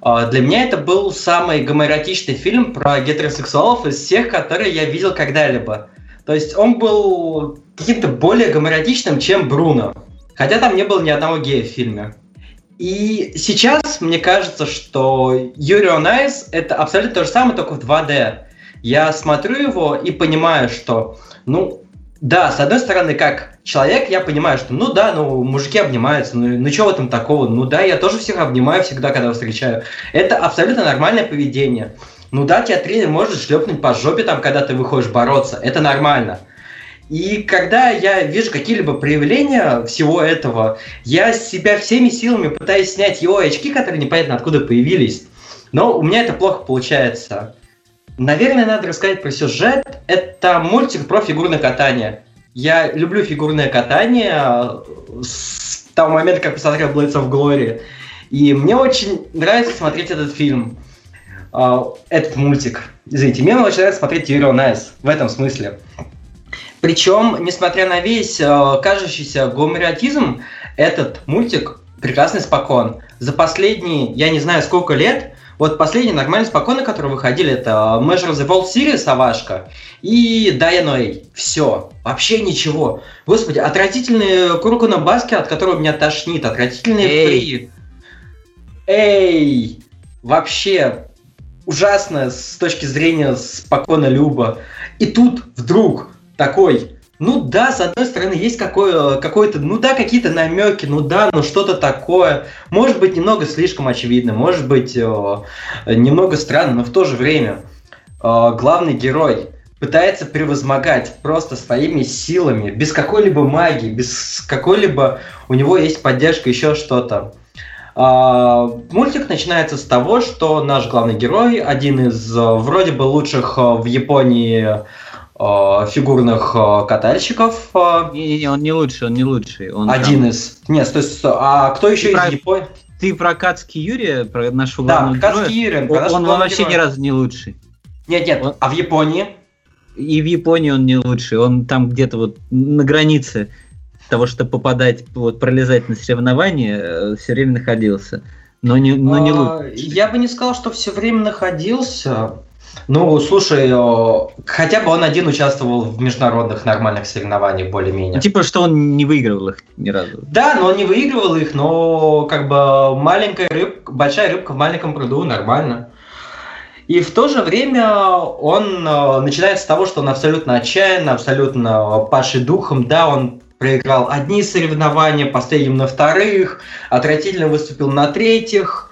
А, для меня это был самый гомоэротичный фильм про гетеросексуалов из всех, которые я видел когда-либо. То есть он был каким-то более гомоэротичным, чем Бруно. Хотя там не было ни одного гея в фильме. И сейчас мне кажется, что Юрий Ice это абсолютно то же самое, только в 2D. Я смотрю его и понимаю, что, ну, да, с одной стороны, как человек, я понимаю, что ну да, ну мужики обнимаются, ну, ну что в этом такого? Ну да, я тоже всех обнимаю всегда, когда встречаю. Это абсолютно нормальное поведение. Ну да, тебя тренер может шлепнуть по жопе, там, когда ты выходишь бороться. Это нормально. И когда я вижу какие-либо проявления всего этого, я себя всеми силами пытаюсь снять его очки, которые непонятно откуда появились. Но у меня это плохо получается. Наверное, надо рассказать про сюжет. Это мультик про фигурное катание. Я люблю фигурное катание э, с того момента, как посмотрел Blades of Glory. И мне очень нравится смотреть этот фильм, э, этот мультик. Извините, мне очень нравится смотреть Hero Nice в этом смысле. Причем, несмотря на весь э, кажущийся гомериотизм, этот мультик прекрасно спокон. За последние, я не знаю сколько лет, вот последний нормальный спокойно, которые выходили, это Measure of the World Series, Савашка и Diano Все. Вообще ничего. Господи, отвратительные Курукуна Баски, от которого меня тошнит. Отвратительные Эй. Эй! Вообще ужасно с точки зрения спокойно Люба. И тут вдруг такой ну да, с одной стороны, есть какое, какое-то, ну да, какие-то намеки, ну да, ну что-то такое. Может быть, немного слишком очевидно, может быть, э, немного странно, но в то же время э, главный герой пытается превозмогать просто своими силами, без какой-либо магии, без какой-либо у него есть поддержка, еще что-то. А, мультик начинается с того, что наш главный герой, один из э, вроде бы лучших э, в Японии фигурных катальщиков. Не-не, он не лучший, он не лучший. Он один там... из. Нет, то есть, а кто еще из Японии? Ты про Кацки Юрия, про нашего да, главного Кацки Юрия, он, он вообще героя. ни разу не лучший. Нет, нет, он... а в Японии? И в Японии он не лучший, он там где-то вот на границе того, чтобы попадать, вот пролезать на соревнования, э, все время находился. Но не, но не а, лучше. Я бы не сказал, что все время находился. Ну, слушай, хотя бы он один участвовал в международных нормальных соревнованиях более-менее. Типа, что он не выигрывал их ни разу. Да, но он не выигрывал их, но как бы маленькая рыбка, большая рыбка в маленьком пруду, нормально. И в то же время он начинает с того, что он абсолютно отчаянно, абсолютно пашет духом, да, он проиграл одни соревнования, последним на вторых, отвратительно выступил на третьих.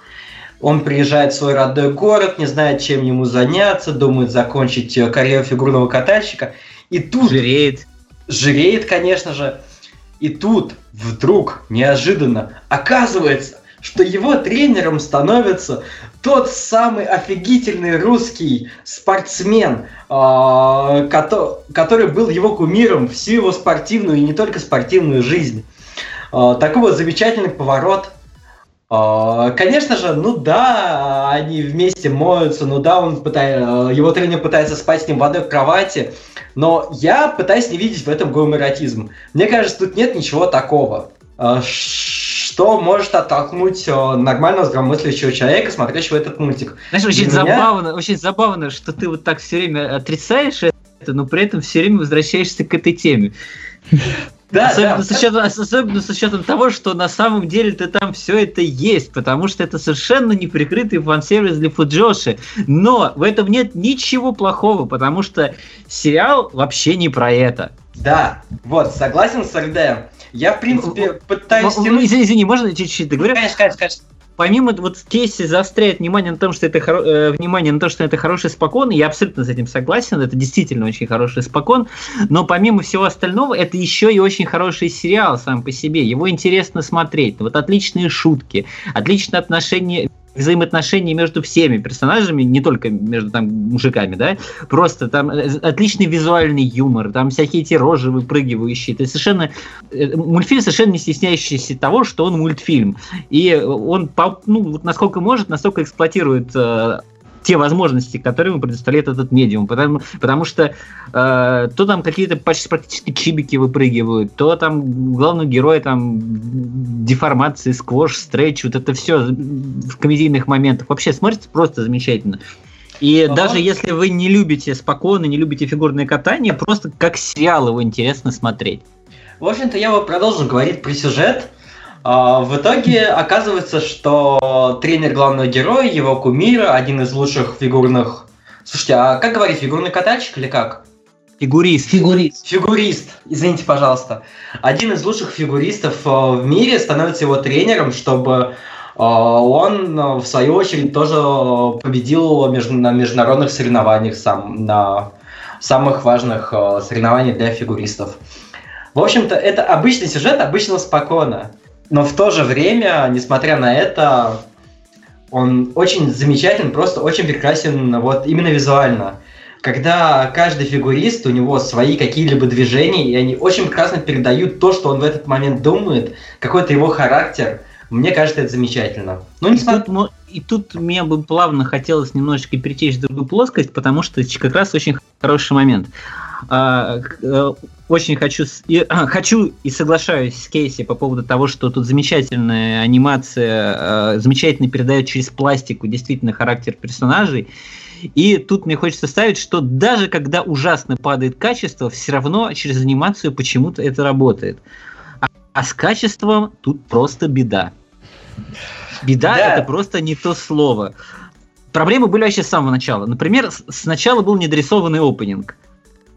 Он приезжает в свой родной город, не знает, чем ему заняться, думает закончить э, карьеру фигурного катальщика. И тут... Жиреет. Жиреет, конечно же. И тут вдруг, неожиданно, оказывается, что его тренером становится тот самый офигительный русский спортсмен, а, который был его кумиром всю его спортивную и не только спортивную жизнь. А, такой вот замечательный поворот. А, конечно же, ну да, они вместе моются, ну да, он пытается, его тренер пытается спать с ним в одной кровати, но я пытаюсь не видеть в этом гомеротизм. Мне кажется, тут нет ничего такого что может оттолкнуть э, нормального здравомыслящего человека, смотрящего этот мультик. Знаешь, очень Для забавно, меня... очень забавно, что ты вот так все время отрицаешь это, но при этом все время возвращаешься к этой теме. Да, особенно, да. С учетом, особенно с учетом того, что на самом деле ты там все это есть, потому что это совершенно неприкрытый фан-сервис для Фуджоши. Но в этом нет ничего плохого, потому что сериал вообще не про это. Да, вот, согласен с РД. Я, в принципе, пытаюсь... Извини, извини, можно чуть-чуть договорю? Конечно, конечно, конечно. Помимо вот Кейси заостряет внимание на том, что это хоро... э, внимание на то, что это хороший спокон, я абсолютно с этим согласен, это действительно очень хороший спокон, но помимо всего остального, это еще и очень хороший сериал сам по себе, его интересно смотреть, вот отличные шутки, отличное отношение взаимоотношения между всеми персонажами, не только между там мужиками, да, просто там э, отличный визуальный юмор, там всякие эти рожи выпрыгивающие, это совершенно э, мультфильм совершенно не стесняющийся того, что он мультфильм, и он, ну, насколько может, настолько эксплуатирует э, те возможности, которые ему предоставляет этот медиум. Потому, потому что э, то там какие-то почти практически чибики выпрыгивают, то там главного героя там деформации, сквош, стретч, вот это все в комедийных моментах. Вообще смотрится просто замечательно. И ага. даже если вы не любите спокойно, не любите фигурное катание, просто как сериал его интересно смотреть. В общем-то, я продолжу говорить про сюжет. А, в итоге оказывается, что тренер главного героя, его кумира, один из лучших фигурных... Слушайте, а как говорить, фигурный катальщик или как? Фигурист. Фигурист. Фигурист, извините, пожалуйста. Один из лучших фигуристов э, в мире становится его тренером, чтобы э, он, э, в свою очередь, тоже победил на международных соревнованиях, сам, на самых важных соревнованиях для фигуристов. В общем-то, это обычный сюжет обычного спокойно. Но в то же время, несмотря на это, он очень замечателен, просто очень прекрасен вот именно визуально. Когда каждый фигурист, у него свои какие-либо движения, и они очень прекрасно передают то, что он в этот момент думает, какой-то его характер. Мне кажется, это замечательно. Ну, не и, тут, и тут мне бы плавно хотелось немножечко перетечь в другую плоскость, потому что как раз очень хороший момент. А, э, очень хочу и, [clears throat] хочу и соглашаюсь с Кейси по поводу того, что тут замечательная анимация, а, замечательно передает через пластику действительно характер персонажей. И тут мне хочется ставить, что даже когда ужасно падает качество, все равно через анимацию почему-то это работает. А, а с качеством тут просто беда. Беда да. это просто не то слово. Проблемы были вообще с самого начала. Например, сначала был недорисованный опенинг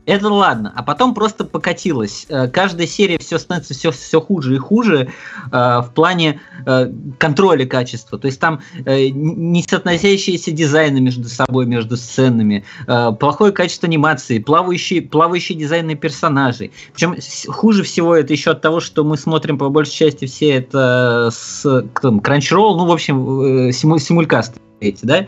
Это ладно, а потом просто покатилось. Э, каждая серия все становится все, все хуже и хуже э, в плане э, контроля качества. То есть там э, несоотносящиеся дизайны между собой, между сценами, э, плохое качество анимации, плавающие, плавающие дизайны персонажей. Причем хуже всего это еще от того, что мы смотрим по большей части все это с Crunchyroll, ну, в общем, э, симуль, симулькасты эти, да?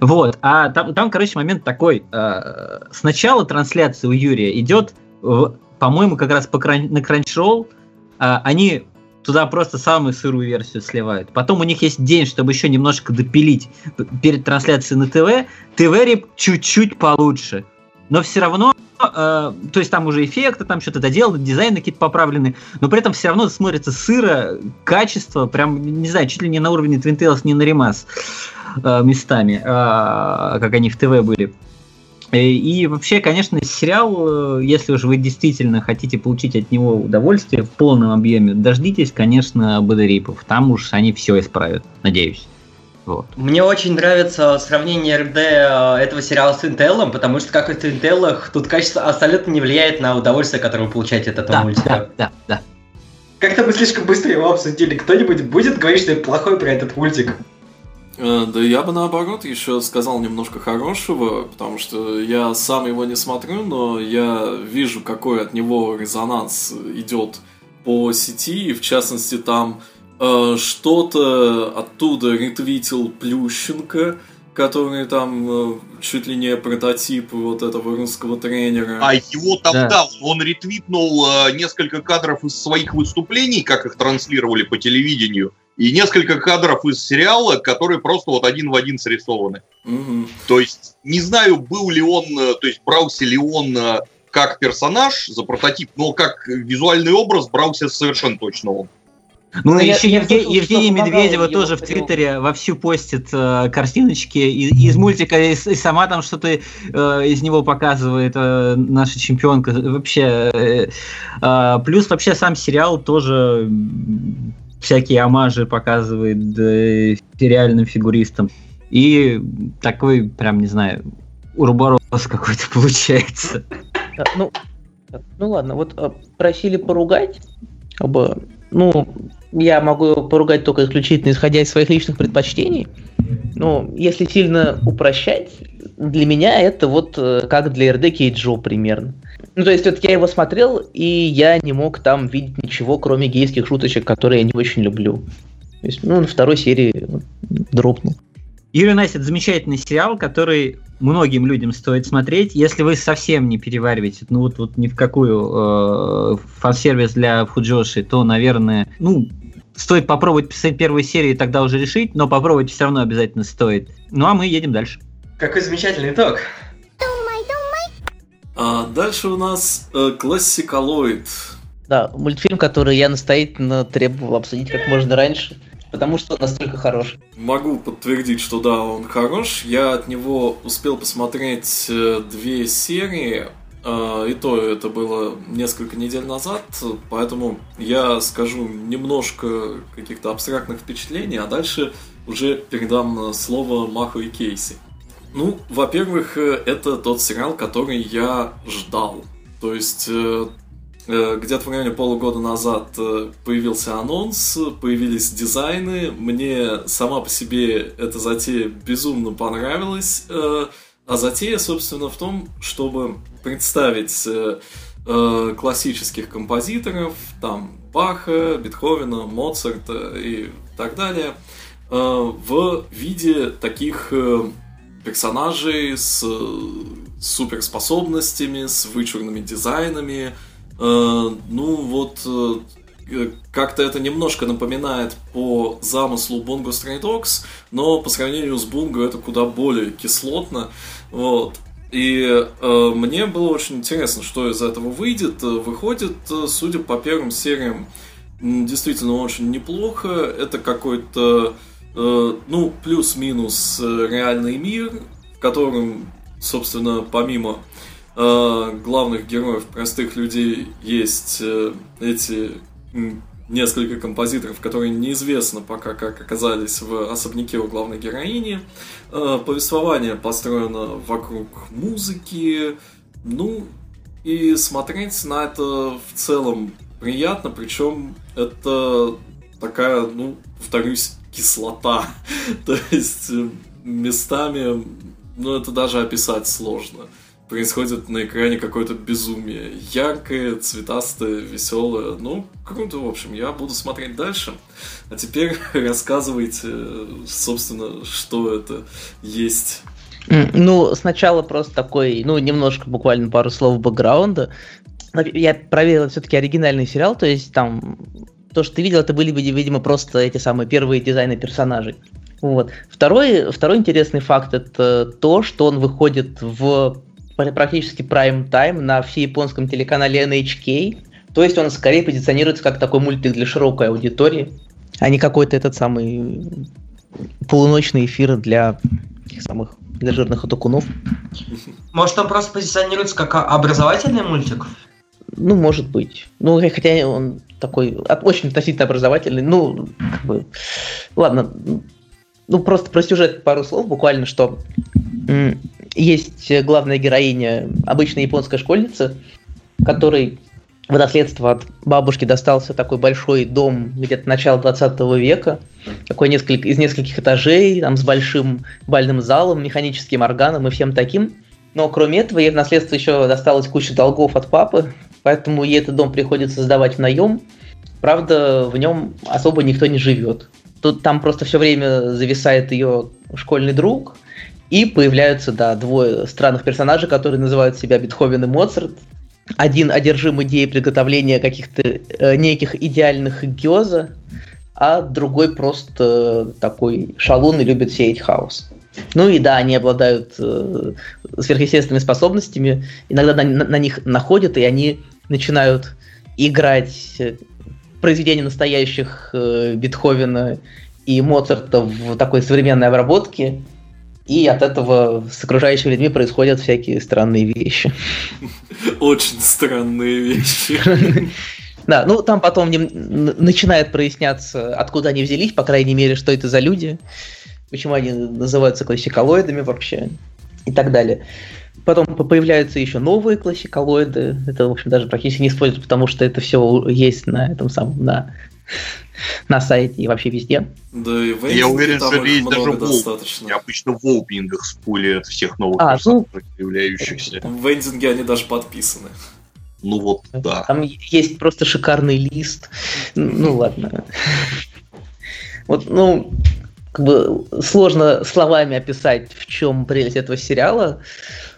Вот, а там, там короче, момент такой. Э, сначала трансляция у Юрия идет, по-моему, как раз по кран- на Crunchyroll, э, они туда просто самую сырую версию сливают. Потом у них есть день, чтобы еще немножко допилить перед трансляцией на ТВ. ТВ-рип чуть-чуть получше. Но все равно, э, то есть там уже эффекты, там что-то доделано, дизайны какие-то поправлены, но при этом все равно смотрится сыро, качество, прям, не знаю, чуть ли не на уровне Twin Tales, не на ремас. Местами, э, как они в ТВ были. Э, и вообще, конечно, сериал, если уж вы действительно хотите получить от него удовольствие в полном объеме, дождитесь, конечно, Бадарипов. Там уж они все исправят, надеюсь. Вот. Мне очень нравится сравнение РД этого сериала с Интеллом, потому что, как и в Интеллах, тут качество абсолютно не влияет на удовольствие, которое вы получаете от этого да, мультика. Да, да, да. Как-то мы слишком быстро его обсудили. Кто-нибудь будет говорить, что это плохой про этот мультик? Э, да я бы наоборот еще сказал немножко хорошего, потому что я сам его не смотрю, но я вижу, какой от него резонанс идет по сети, и в частности там э, что-то оттуда ретвитил Плющенко, который там э, чуть ли не прототип вот этого русского тренера. А его там, да, да он ретвитнул э, несколько кадров из своих выступлений, как их транслировали по телевидению, и несколько кадров из сериала, которые просто вот один в один срисованы. Угу. То есть не знаю, был ли он, э, то есть брался ли он э, как персонаж за прототип, но как визуальный образ брался совершенно точно он. Ну, я, еще я Евге... слышал, Евгения Медведева тоже в Твиттере вовсю постит э, картиночки из, из мультика, и, и сама там что-то э, из него показывает э, наша чемпионка. Вообще, э, э, плюс вообще сам сериал тоже всякие амажи показывает да, реальным фигуристам. И такой, прям, не знаю, урборос какой-то [laughs] получается. Ну, ну ладно, вот а, просили поругать. Ну, я могу поругать только исключительно исходя из своих личных предпочтений. Ну, если сильно упрощать, для меня это вот э, как для РД Кейджо примерно. Ну, то есть, вот я его смотрел, и я не мог там видеть ничего, кроме гейских шуточек, которые я не очень люблю. То есть, ну, на второй серии дропнул. Юнайтед замечательный сериал, который многим людям стоит смотреть. Если вы совсем не перевариваете, ну вот, вот ни в какую э, фан-сервис для Фуджоши, то, наверное, ну, стоит попробовать писать первую серию, тогда уже решить, но попробовать все равно обязательно стоит. Ну а мы едем дальше. Какой замечательный итог. А дальше у нас э, классикалоид. Да, мультфильм, который я настоятельно требовал обсудить как можно раньше, потому что он настолько хорош. Могу подтвердить, что да, он хорош. Я от него успел посмотреть э, две серии, э, и то это было несколько недель назад, поэтому я скажу немножко каких-то абстрактных впечатлений, а дальше уже передам слово Маху и Кейси. Ну, во-первых, э, это тот сериал, который я ждал. То есть э, э, где-то в районе полугода назад появился анонс, появились дизайны. Мне сама по себе эта затея безумно понравилась. А затея, собственно, в том, чтобы представить классических композиторов, там Баха, Бетховена, Моцарта и так далее, в виде таких персонажей с суперспособностями, с вычурными дизайнами. Э, ну вот э, как-то это немножко напоминает по замыслу Bungo Stray Dogs, но по сравнению с Bungo это куда более кислотно. Вот. И э, мне было очень интересно, что из этого выйдет. Выходит, судя по первым сериям, действительно очень неплохо. Это какой-то Э, ну, плюс-минус э, реальный мир, в котором, собственно, помимо э, главных героев, простых людей, есть эти несколько композиторов, которые неизвестно пока как оказались в особняке у главной героини. Повествование построено вокруг музыки. Ну, И смотреть на это в целом приятно, причем это такая, ну, повторюсь, кислота. [laughs] То есть э, местами, ну, это даже описать сложно. Происходит на экране какое-то безумие. Яркое, цветастое, веселое. Ну, круто, в общем, я буду смотреть дальше. А теперь [laughs] рассказывайте, собственно, что это есть. Ну, сначала просто такой, ну, немножко, буквально пару слов бэкграунда. Я проверил все-таки оригинальный сериал, то есть там то, что ты видел, это были, видимо, просто эти самые первые дизайны персонажей. Вот. Второй, второй интересный факт это то, что он выходит в практически прайм-тайм на всеяпонском телеканале NHK. То есть он скорее позиционируется как такой мультик для широкой аудитории, а не какой-то этот самый полуночный эфир для тех самых для жирных атакунов. Может, он просто позиционируется как образовательный мультик? Ну, может быть. Ну, хотя он такой очень относительно образовательный. Ну, как бы, ладно. Ну, просто про сюжет пару слов буквально, что есть главная героиня, обычная японская школьница, которой в наследство от бабушки достался такой большой дом где-то начала 20 века, такой несколько, из нескольких этажей, там, с большим бальным залом, механическим органом и всем таким. Но кроме этого, ей в наследство еще досталось куча долгов от папы, поэтому ей этот дом приходится сдавать в наем. Правда, в нем особо никто не живет. Тут там просто все время зависает ее школьный друг, и появляются, да, двое странных персонажей, которые называют себя Бетховен и Моцарт. Один одержим идеей приготовления каких-то э, неких идеальных гёза, а другой просто такой шалун и любит сеять хаос. Ну и да, они обладают э, сверхъестественными способностями, иногда на, на, на них находят, и они начинают играть э, произведения настоящих э, Бетховена и Моцарта в такой современной обработке, и от этого с окружающими людьми происходят всякие странные вещи. Очень странные вещи. [laughs] Да, ну там потом начинает проясняться, откуда они взялись, по крайней мере, что это за люди почему они называются классиколоидами вообще и так далее. Потом появляются еще новые классиколоиды. Это, в общем, даже практически не используют, потому что это все есть на этом самом, на, [laughs] на сайте и вообще везде. Да, и в Я уверен, что есть даже достаточно. Я обычно в опенингах спулят всех новых а, ну, появляющихся. В вендинге они даже подписаны. Ну вот, да. Там есть просто шикарный лист. Ну ладно. Вот, ну, как бы сложно словами описать, в чем прелесть этого сериала,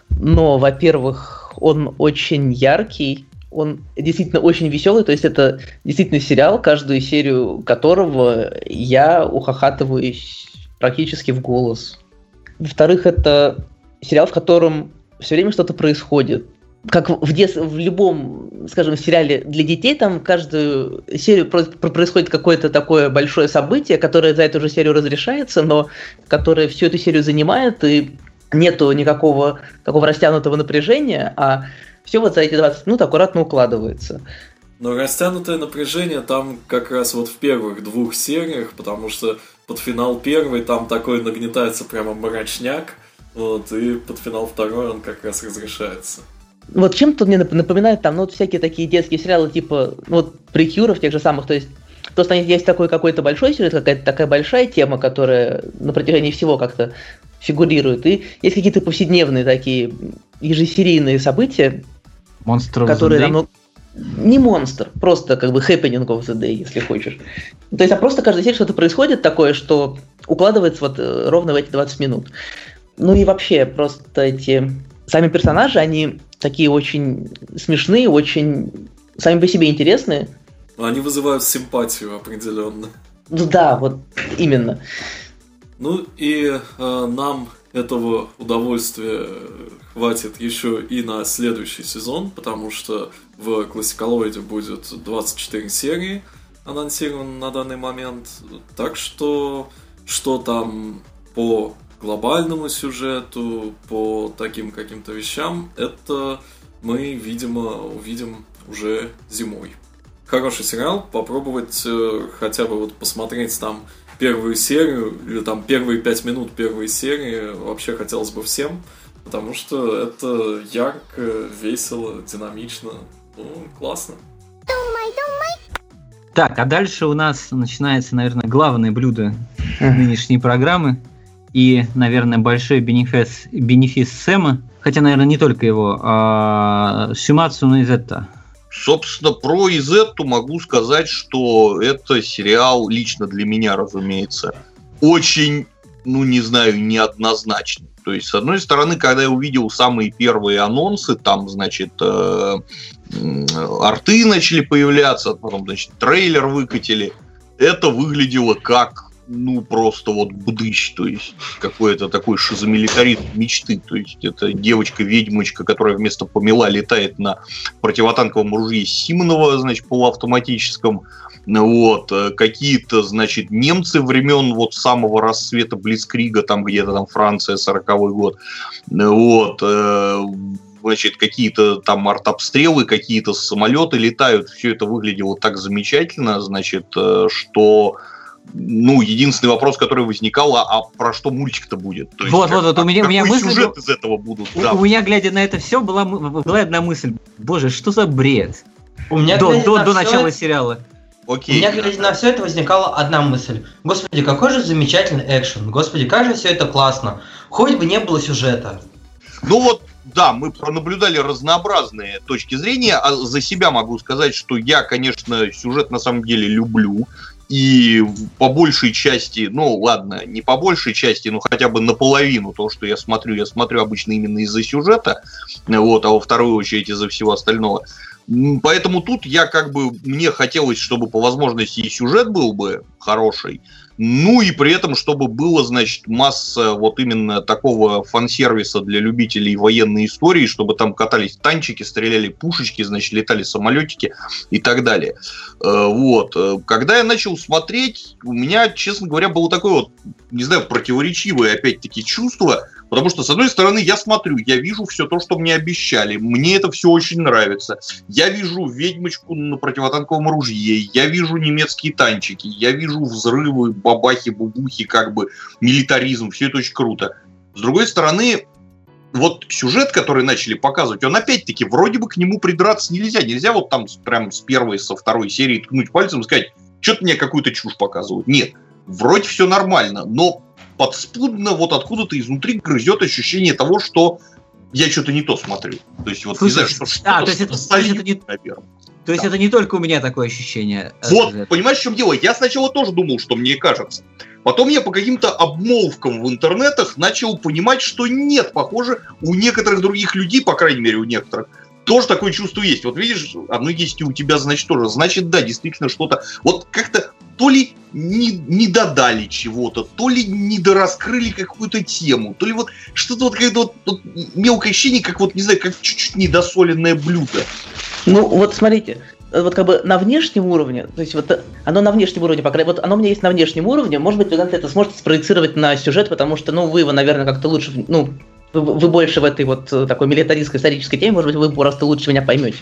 но, во-первых, он очень яркий, он действительно очень веселый, то есть это действительно сериал, каждую серию которого я ухахатываюсь практически в голос. Во-вторых, это сериал, в котором все время что-то происходит как в, дет... в любом, скажем, сериале для детей, там каждую серию происходит какое-то такое большое событие, которое за эту же серию разрешается, но которое всю эту серию занимает, и нету никакого такого растянутого напряжения, а все вот за эти 20 минут аккуратно укладывается. Но растянутое напряжение там как раз вот в первых двух сериях, потому что под финал первой там такой нагнетается прямо мрачняк, вот, и под финал второй он как раз разрешается. Вот чем-то мне напоминает там, ну, вот всякие такие детские сериалы, типа, ну, вот, прикюров тех же самых, то есть Просто есть такой какой-то большой сюжет, какая-то такая большая тема, которая на протяжении всего как-то фигурирует. И есть какие-то повседневные такие ежесерийные события, Monster которые намного... Не монстр, просто как бы happening of the day, если хочешь. То есть, а просто каждая серия что-то происходит такое, что укладывается вот э, ровно в эти 20 минут. Ну и вообще, просто эти сами персонажи, они такие очень смешные, очень сами по себе интересные. Они вызывают симпатию определенно. Ну да, вот именно. Ну и э, нам этого удовольствия хватит еще и на следующий сезон, потому что в классиколоиде будет 24 серии анонсировано на данный момент. Так что что там по глобальному сюжету, по таким каким-то вещам, это мы, видимо, увидим уже зимой. Хороший сериал, попробовать э, хотя бы вот посмотреть там первую серию или там первые пять минут первой серии вообще хотелось бы всем, потому что это ярко, весело, динамично, ну, классно. Так, а дальше у нас начинается, наверное, главное блюдо нынешней программы и, наверное, большой бенефис, бенефис Сэма, хотя, наверное, не только его, а Сюмацу на Изетта. Собственно, про Изетту могу сказать, что это сериал лично для меня, разумеется, очень, ну, не знаю, неоднозначный. То есть, с одной стороны, когда я увидел самые первые анонсы, там, значит, э, арты начали появляться, потом, значит, трейлер выкатили, это выглядело как ну, просто вот бдыщ, то есть какой-то такой шизомилитаризм мечты, то есть это девочка-ведьмочка, которая вместо помела летает на противотанковом ружье Симонова, значит, полуавтоматическом, вот, э, какие-то, значит, немцы времен вот самого рассвета Блицкрига, там где-то там Франция, 40-й год, вот, э, значит, какие-то там артобстрелы, какие-то самолеты летают, все это выглядело так замечательно, значит, э, что ну, единственный вопрос, который возникал, а, а про что мультик-то будет? То вот, есть, вот, вот, у меня, у меня мысль... сюжет из этого будут? У, да. у меня, глядя на это все, была, была одна мысль. Боже, что за бред? У меня, до, до, до начала это... сериала. Окей. У меня, глядя на все это, возникала одна мысль. Господи, какой же замечательный экшен. Господи, как же все это классно. Хоть бы не было сюжета. Ну вот, да, мы пронаблюдали разнообразные точки зрения. А за себя могу сказать, что я, конечно, сюжет на самом деле люблю. И по большей части, ну ладно, не по большей части, но хотя бы наполовину то, что я смотрю, я смотрю обычно именно из-за сюжета, вот, а во вторую очередь из-за всего остального. Поэтому тут я как бы, мне хотелось, чтобы по возможности и сюжет был бы хороший, ну и при этом, чтобы было, значит, масса вот именно такого фан-сервиса для любителей военной истории, чтобы там катались танчики, стреляли пушечки, значит, летали самолетики и так далее. Э, вот. Когда я начал смотреть, у меня, честно говоря, было такое вот, не знаю, противоречивое опять-таки чувство, Потому что, с одной стороны, я смотрю, я вижу все то, что мне обещали. Мне это все очень нравится. Я вижу ведьмочку на противотанковом ружье. Я вижу немецкие танчики. Я вижу взрывы, бабахи, бубухи, как бы милитаризм. Все это очень круто. С другой стороны, вот сюжет, который начали показывать, он опять-таки вроде бы к нему придраться нельзя. Нельзя вот там прям с первой, со второй серии ткнуть пальцем и сказать, что-то мне какую-то чушь показывают. Нет, вроде все нормально, но подспудно вот откуда-то изнутри грызет ощущение того, что я что-то не то смотрю. То есть вот Слушай, не знаю, что а, то есть это, то есть это не, наверное. То есть да. это не только у меня такое ощущение. Э, вот, это. понимаешь, в чем дело? Я сначала тоже думал, что мне кажется. Потом я по каким-то обмолвкам в интернетах начал понимать, что нет, похоже, у некоторых других людей, по крайней мере у некоторых, тоже такое чувство есть. Вот видишь, одно есть и у тебя, значит, тоже. Значит, да, действительно что-то. Вот как-то то ли не, не додали чего-то, то ли не дораскрыли какую-то тему, то ли вот что-то вот какое-то вот, вот мелкое ощущение, как вот, не знаю, как чуть-чуть недосоленное блюдо. Ну, вот смотрите, вот как бы на внешнем уровне, то есть вот оно на внешнем уровне, по крайней мере, вот оно у меня есть на внешнем уровне, может быть, вы это сможете спроецировать на сюжет, потому что, ну, вы его, наверное, как-то лучше, ну, вы, вы больше в этой вот такой милитаристской исторической теме, может быть, вы просто лучше меня поймете.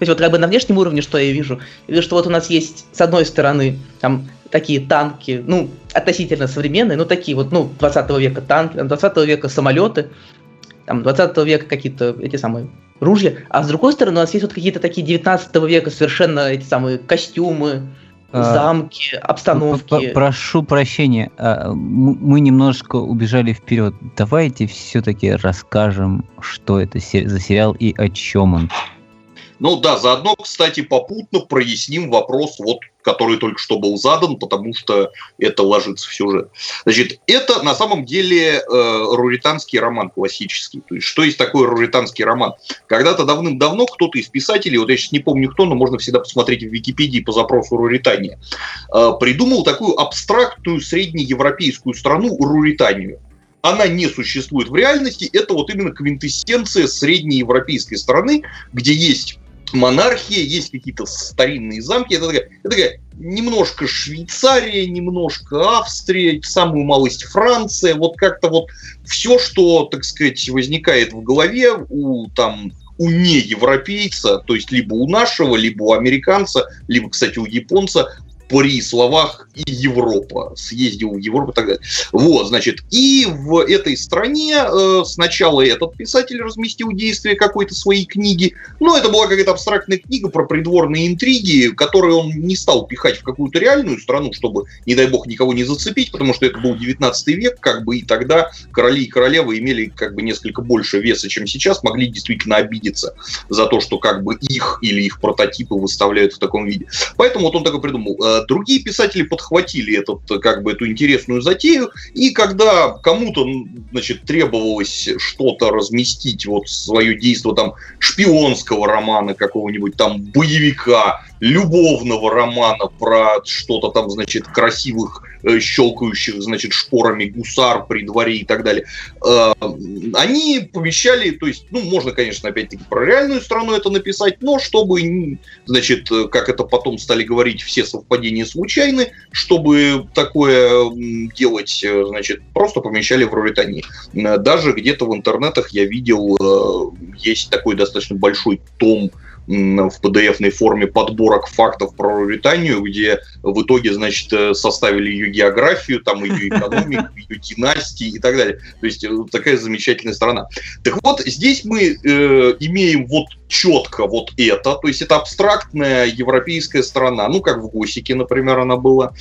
То есть вот как бы на внешнем уровне что я вижу? Я вижу, что вот у нас есть, с одной стороны, там такие танки, ну, относительно современные, ну, такие вот, ну, 20 века танки, 20 века самолеты, там, 20 века какие-то эти самые ружья, а с другой стороны у нас есть вот какие-то такие 19 века совершенно эти самые костюмы, замки, обстановки. Прошу прощения, а, мы немножко убежали вперед. Давайте все-таки расскажем, что это за сериал и о чем он. Ну да, заодно, кстати, попутно проясним вопрос, вот, который только что был задан, потому что это ложится в сюжет. Значит, это на самом деле э, руританский роман классический. То есть, что есть такое руританский роман? Когда-то давным-давно кто-то из писателей, вот я сейчас не помню кто, но можно всегда посмотреть в Википедии по запросу Руритания, э, придумал такую абстрактную среднеевропейскую страну Руританию она не существует в реальности, это вот именно квинтэссенция среднеевропейской страны, где есть монархия, есть какие-то старинные замки. Это такая, это такая немножко Швейцария, немножко Австрия, самую малость Франция. Вот как-то вот все, что, так сказать, возникает в голове у там у неевропейца, то есть либо у нашего, либо у американца, либо, кстати, у японца, при словах и Европа. Съездил в Европу и так далее. Вот, значит, и в этой стране э, сначала этот писатель разместил действие какой-то своей книги, но это была какая-то абстрактная книга про придворные интриги, которую он не стал пихать в какую-то реальную страну, чтобы, не дай бог, никого не зацепить, потому что это был 19 век, как бы, и тогда короли и королевы имели как бы несколько больше веса, чем сейчас, могли действительно обидеться за то, что как бы их или их прототипы выставляют в таком виде. Поэтому вот он такой придумал. Другие писатели подхватили этот, как бы, эту интересную затею, и когда кому-то, значит, требовалось что-то разместить, вот свое действие там шпионского романа какого-нибудь, там боевика, любовного романа про что-то там, значит, красивых, э, щелкающих, значит, шпорами гусар при дворе и так далее. Э, они помещали, то есть, ну, можно, конечно, опять-таки про реальную страну это написать, но чтобы, значит, как это потом стали говорить, все совпадения случайны, чтобы такое делать, э, значит, просто помещали в Руритании. Даже где-то в интернетах я видел, есть такой достаточно большой том в PDF-ной форме подборок фактов про Мавританию, где в итоге, значит, э, составили ее географию, там ее экономику, ее династии и так далее. То есть э, такая замечательная страна. Так вот, здесь мы э, имеем вот четко вот это, то есть это абстрактная европейская страна, ну, как в Госике, например, она была.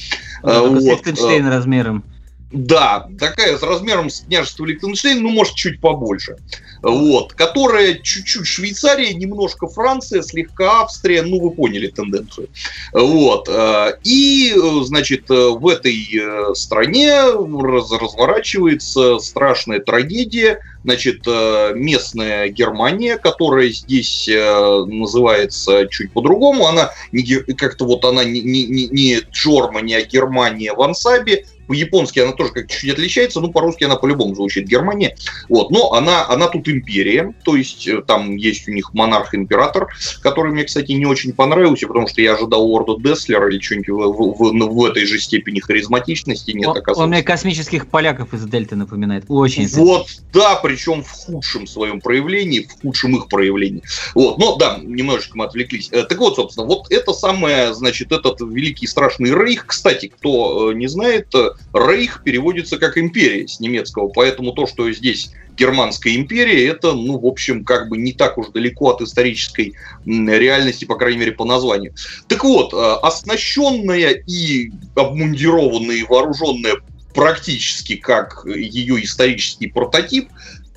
Ну, вот. Лихтенштейн размером. Да, такая с размером с княжества Лихтенштейн, ну, может, чуть побольше. Вот, которая чуть-чуть Швейцария, немножко Франция, слегка Австрия, ну, вы поняли тенденцию. Вот, э, и, значит, в этой э, стране раз, разворачивается страшная трагедия, значит, э, местная Германия, которая здесь называется чуть по-другому, она не, как-то вот она не, не, не Джормани, а Германия в ансабе, по-японски она тоже как чуть-чуть отличается, ну, по-русски она по-любому звучит Германия. Вот, но она, она тут империя, то есть э, там есть у них монарх-император, который мне, кстати, не очень понравился, потому что я ожидал Лорда Деслера или что-нибудь в, в, в, в этой же степени харизматичности. Нет, он, он мне космических поляков из Дельты напоминает. Очень. Вот, да, причем в худшем своем проявлении, в худшем их проявлении. Вот, но да, немножечко мы отвлеклись. Э, так вот, собственно, вот это самое, значит, этот великий страшный рейх, кстати, кто э, не знает, Рейх переводится как империя с немецкого, поэтому то, что здесь Германская империя, это, ну, в общем, как бы не так уж далеко от исторической реальности, по крайней мере, по названию. Так вот, э, оснащенная и обмундированная и вооруженная практически как ее исторический прототип,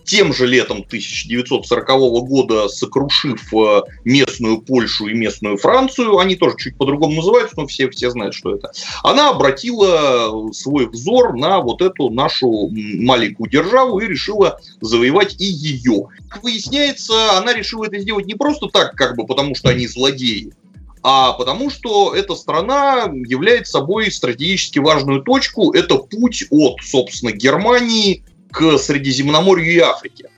тем же летом 1940 года, сокрушив э, местную Польшу и местную Францию, они тоже чуть по-другому называются, но все, все знают, что это, она обратила свой взор на вот эту нашу маленькую державу и решила завоевать и ее. Как выясняется, она решила это сделать не просто так, как бы потому что они злодеи, а потому что эта страна является собой стратегически важную точку. Это путь от, собственно, Германии к Средиземноморью и Африке.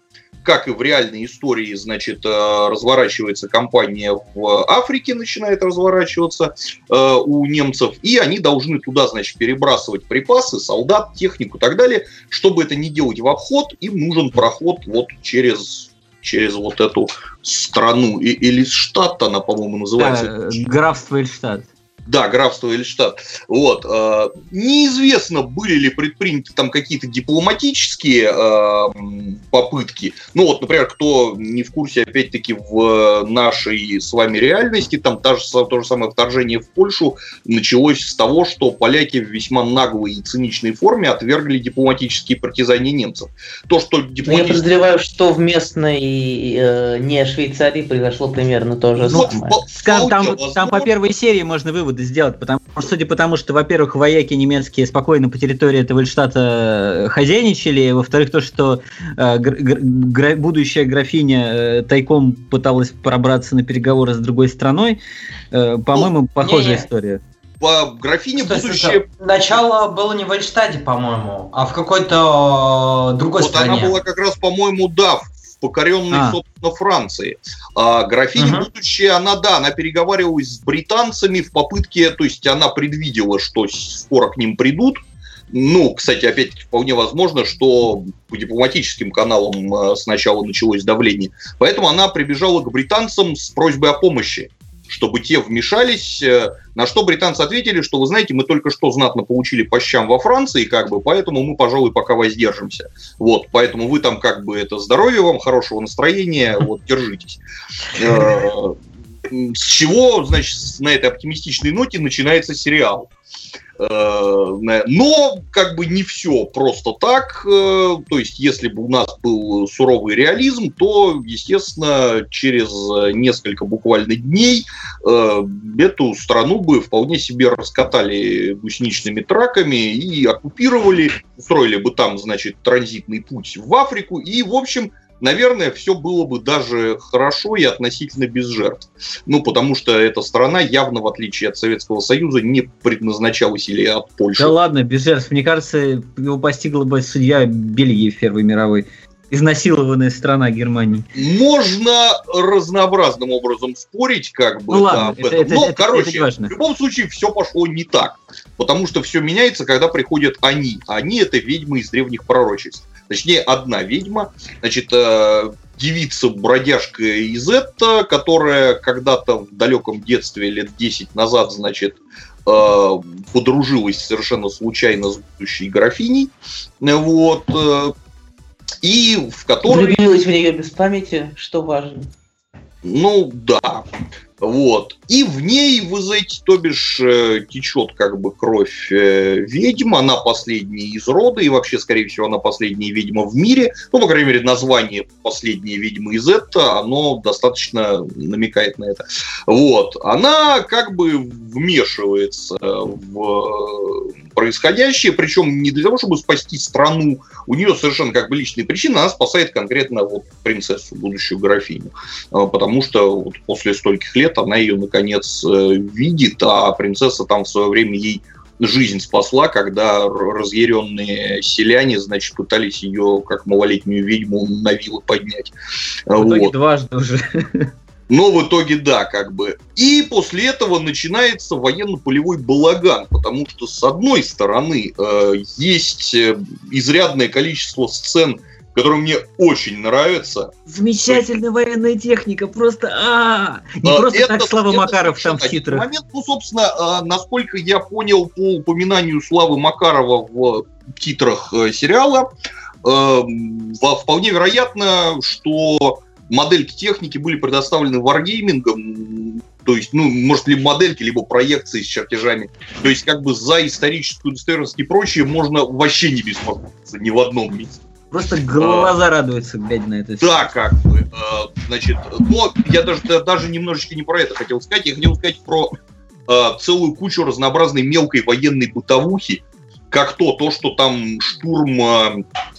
Как и в реальной истории, значит, э, разворачивается кампания в Африке, начинает разворачиваться э, у немцев, и они должны туда, значит, перебрасывать припасы, солдат, технику и так далее. Чтобы это не делать в обход, им нужен проход вот через через вот эту страну. И, или штат она, по-моему, называется. Да, графство Эльштадт. Да, графство Эльштадт. Вот. Э, неизвестно, были ли предприняты там какие-то дипломатические э, попытки. Ну вот, например, кто не в курсе, опять-таки, в нашей с вами реальности, там та же, то же самое вторжение в Польшу началось с того, что поляки в весьма наглой и циничной форме отвергли дипломатические партизания немцев. То, что дипломатические... Ну, я подозреваю, что в местной э, не Швейцарии произошло примерно то же ну, самое. Скажем, там, там по первой серии можно вывод выводы сделать, потому что, судя по тому, что, во-первых, вояки немецкие спокойно по территории этого Эльштата э, хозяйничали, во-вторых, то, что э, гра- будущая графиня э, тайком пыталась пробраться на переговоры с другой страной, э, по-моему, ну, похожая не, история по графине Стой, будущее... Начало было не в Эльштаде, по-моему, а в какой-то э, другой вот стране. она была как раз, по-моему, да, покоренной, а. собственно, Франции. А графиня угу. будущее, она, да, она переговаривалась с британцами в попытке, то есть она предвидела, что скоро к ним придут, ну, кстати, опять вполне возможно, что по дипломатическим каналам а, сначала началось давление. Поэтому она прибежала к британцам с просьбой о помощи чтобы те вмешались, э, на что британцы ответили, что, вы знаете, мы только что знатно получили по щам во Франции, как бы, поэтому мы, пожалуй, пока воздержимся. Вот, поэтому вы там как бы это здоровье вам, хорошего настроения, [laughs] вот, держитесь. Э, с чего, значит, на этой оптимистичной ноте начинается сериал. Э, но как бы не все просто так. Э, то есть, если бы у нас был суровый реализм, то, естественно, через несколько буквально дней э, эту страну бы вполне себе раскатали гусеничными траками и оккупировали, устроили бы там, значит, транзитный путь в Африку и, в общем, наверное, все было бы даже хорошо и относительно без жертв. Ну, потому что эта страна явно, в отличие от Советского Союза, не предназначалась или от Польши. Да ладно, без жертв. Мне кажется, его постигла бы судья Бельгии в Первой мировой изнасилованная страна Германии. Можно разнообразным образом спорить, как бы, ну, ладно, да, это, это, Но, это, короче, это важно. в любом случае все пошло не так. Потому что все меняется, когда приходят они. Они это ведьмы из древних пророчеств точнее одна ведьма, значит, э, девица-бродяжка из Этта, которая когда-то в далеком детстве, лет 10 назад, значит, э, подружилась совершенно случайно с будущей графиней, вот, э, и в которой... Влюбилась в нее без памяти, что важно. Ну, да. Вот. И в ней, вы знаете, то бишь э, течет как бы кровь э, ведьм, она последняя из рода, и вообще, скорее всего, она последняя ведьма в мире. Ну, по крайней мере, название «Последняя ведьма из это», оно достаточно намекает на это. Вот. Она как бы вмешивается в происходящее, причем не для того, чтобы спасти страну, у нее совершенно как бы личные причины, она спасает конкретно вот принцессу, будущую графиню, а, потому что вот после стольких лет она ее наконец э, видит, а принцесса там в свое время ей жизнь спасла, когда разъяренные селяне, значит, пытались ее, как малолетнюю ведьму, на вилы поднять. В итоге вот. дважды уже. [laughs] Но в итоге да, как бы. И после этого начинается военно-полевой балаган, потому что с одной стороны э, есть э, изрядное количество сцен, которые мне очень нравятся. Замечательная военная техника, просто а, не а, просто это, так Слава это Макаров там в титрах. Момент, ну, собственно, а, насколько я понял по упоминанию Славы Макарова в титрах э, сериала, э, вполне вероятно, что модельки техники были предоставлены варгеймингом, то есть, ну, может, либо модельки, либо проекции с чертежами. То есть, как бы за историческую достоверность и прочее можно вообще не беспокоиться ни в одном месте. Просто глаза а, радуются, глядя на это. Да, как бы. А, значит, но я даже, даже немножечко не про это хотел сказать. Я хотел сказать про а, целую кучу разнообразной мелкой военной бытовухи, как то, то, что там штурм а,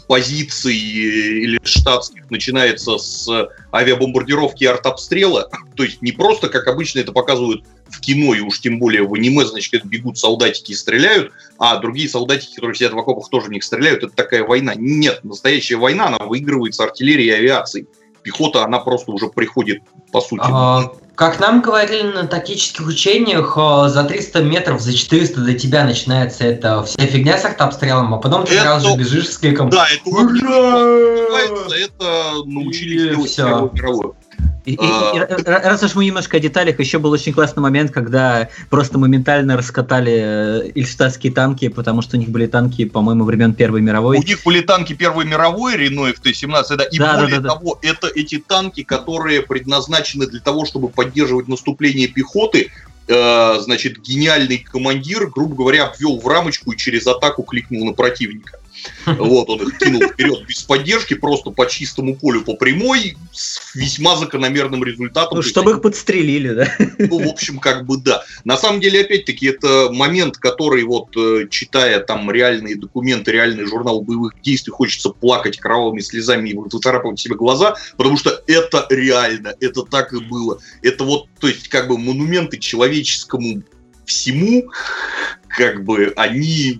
позиций или штатских начинается с авиабомбардировки и артобстрела. [laughs] То есть не просто, как обычно это показывают в кино, и уж тем более в аниме, значит, бегут солдатики и стреляют, а другие солдатики, которые сидят в окопах, тоже в них стреляют. Это такая война. Нет, настоящая война, она выигрывается артиллерией и авиацией. Пехота, она просто уже приходит, по сути. А, как нам говорили на тактических учениях, э, за 300 метров, за 400 до тебя начинается эта вся фигня с артобстрелом, а потом ты это... сразу же бежишь с криком Да, это Ура! Это научились делать все. мировую. И, и, и, раз уж мы немножко о деталях, еще был очень классный момент, когда просто моментально раскатали э, ильштадтские танки, потому что у них были танки, по-моему, времен Первой мировой. У них были танки Первой мировой, Рено FT-17, да, и да, более да, да, того, да. это эти танки, которые предназначены для того, чтобы поддерживать наступление пехоты, э, значит, гениальный командир, грубо говоря, обвел в рамочку и через атаку кликнул на противника. Вот, он их кинул вперед без поддержки, просто по чистому полю, по прямой, с весьма закономерным результатом. Ну, чтобы их подстрелили, да? Ну, в общем, как бы да. На самом деле, опять-таки, это момент, который вот, э, читая там реальные документы, реальный журнал боевых действий, хочется плакать кровавыми слезами и выцарапывать себе глаза, потому что это реально, это так и было. Это вот, то есть, как бы монументы человеческому всему, как бы они,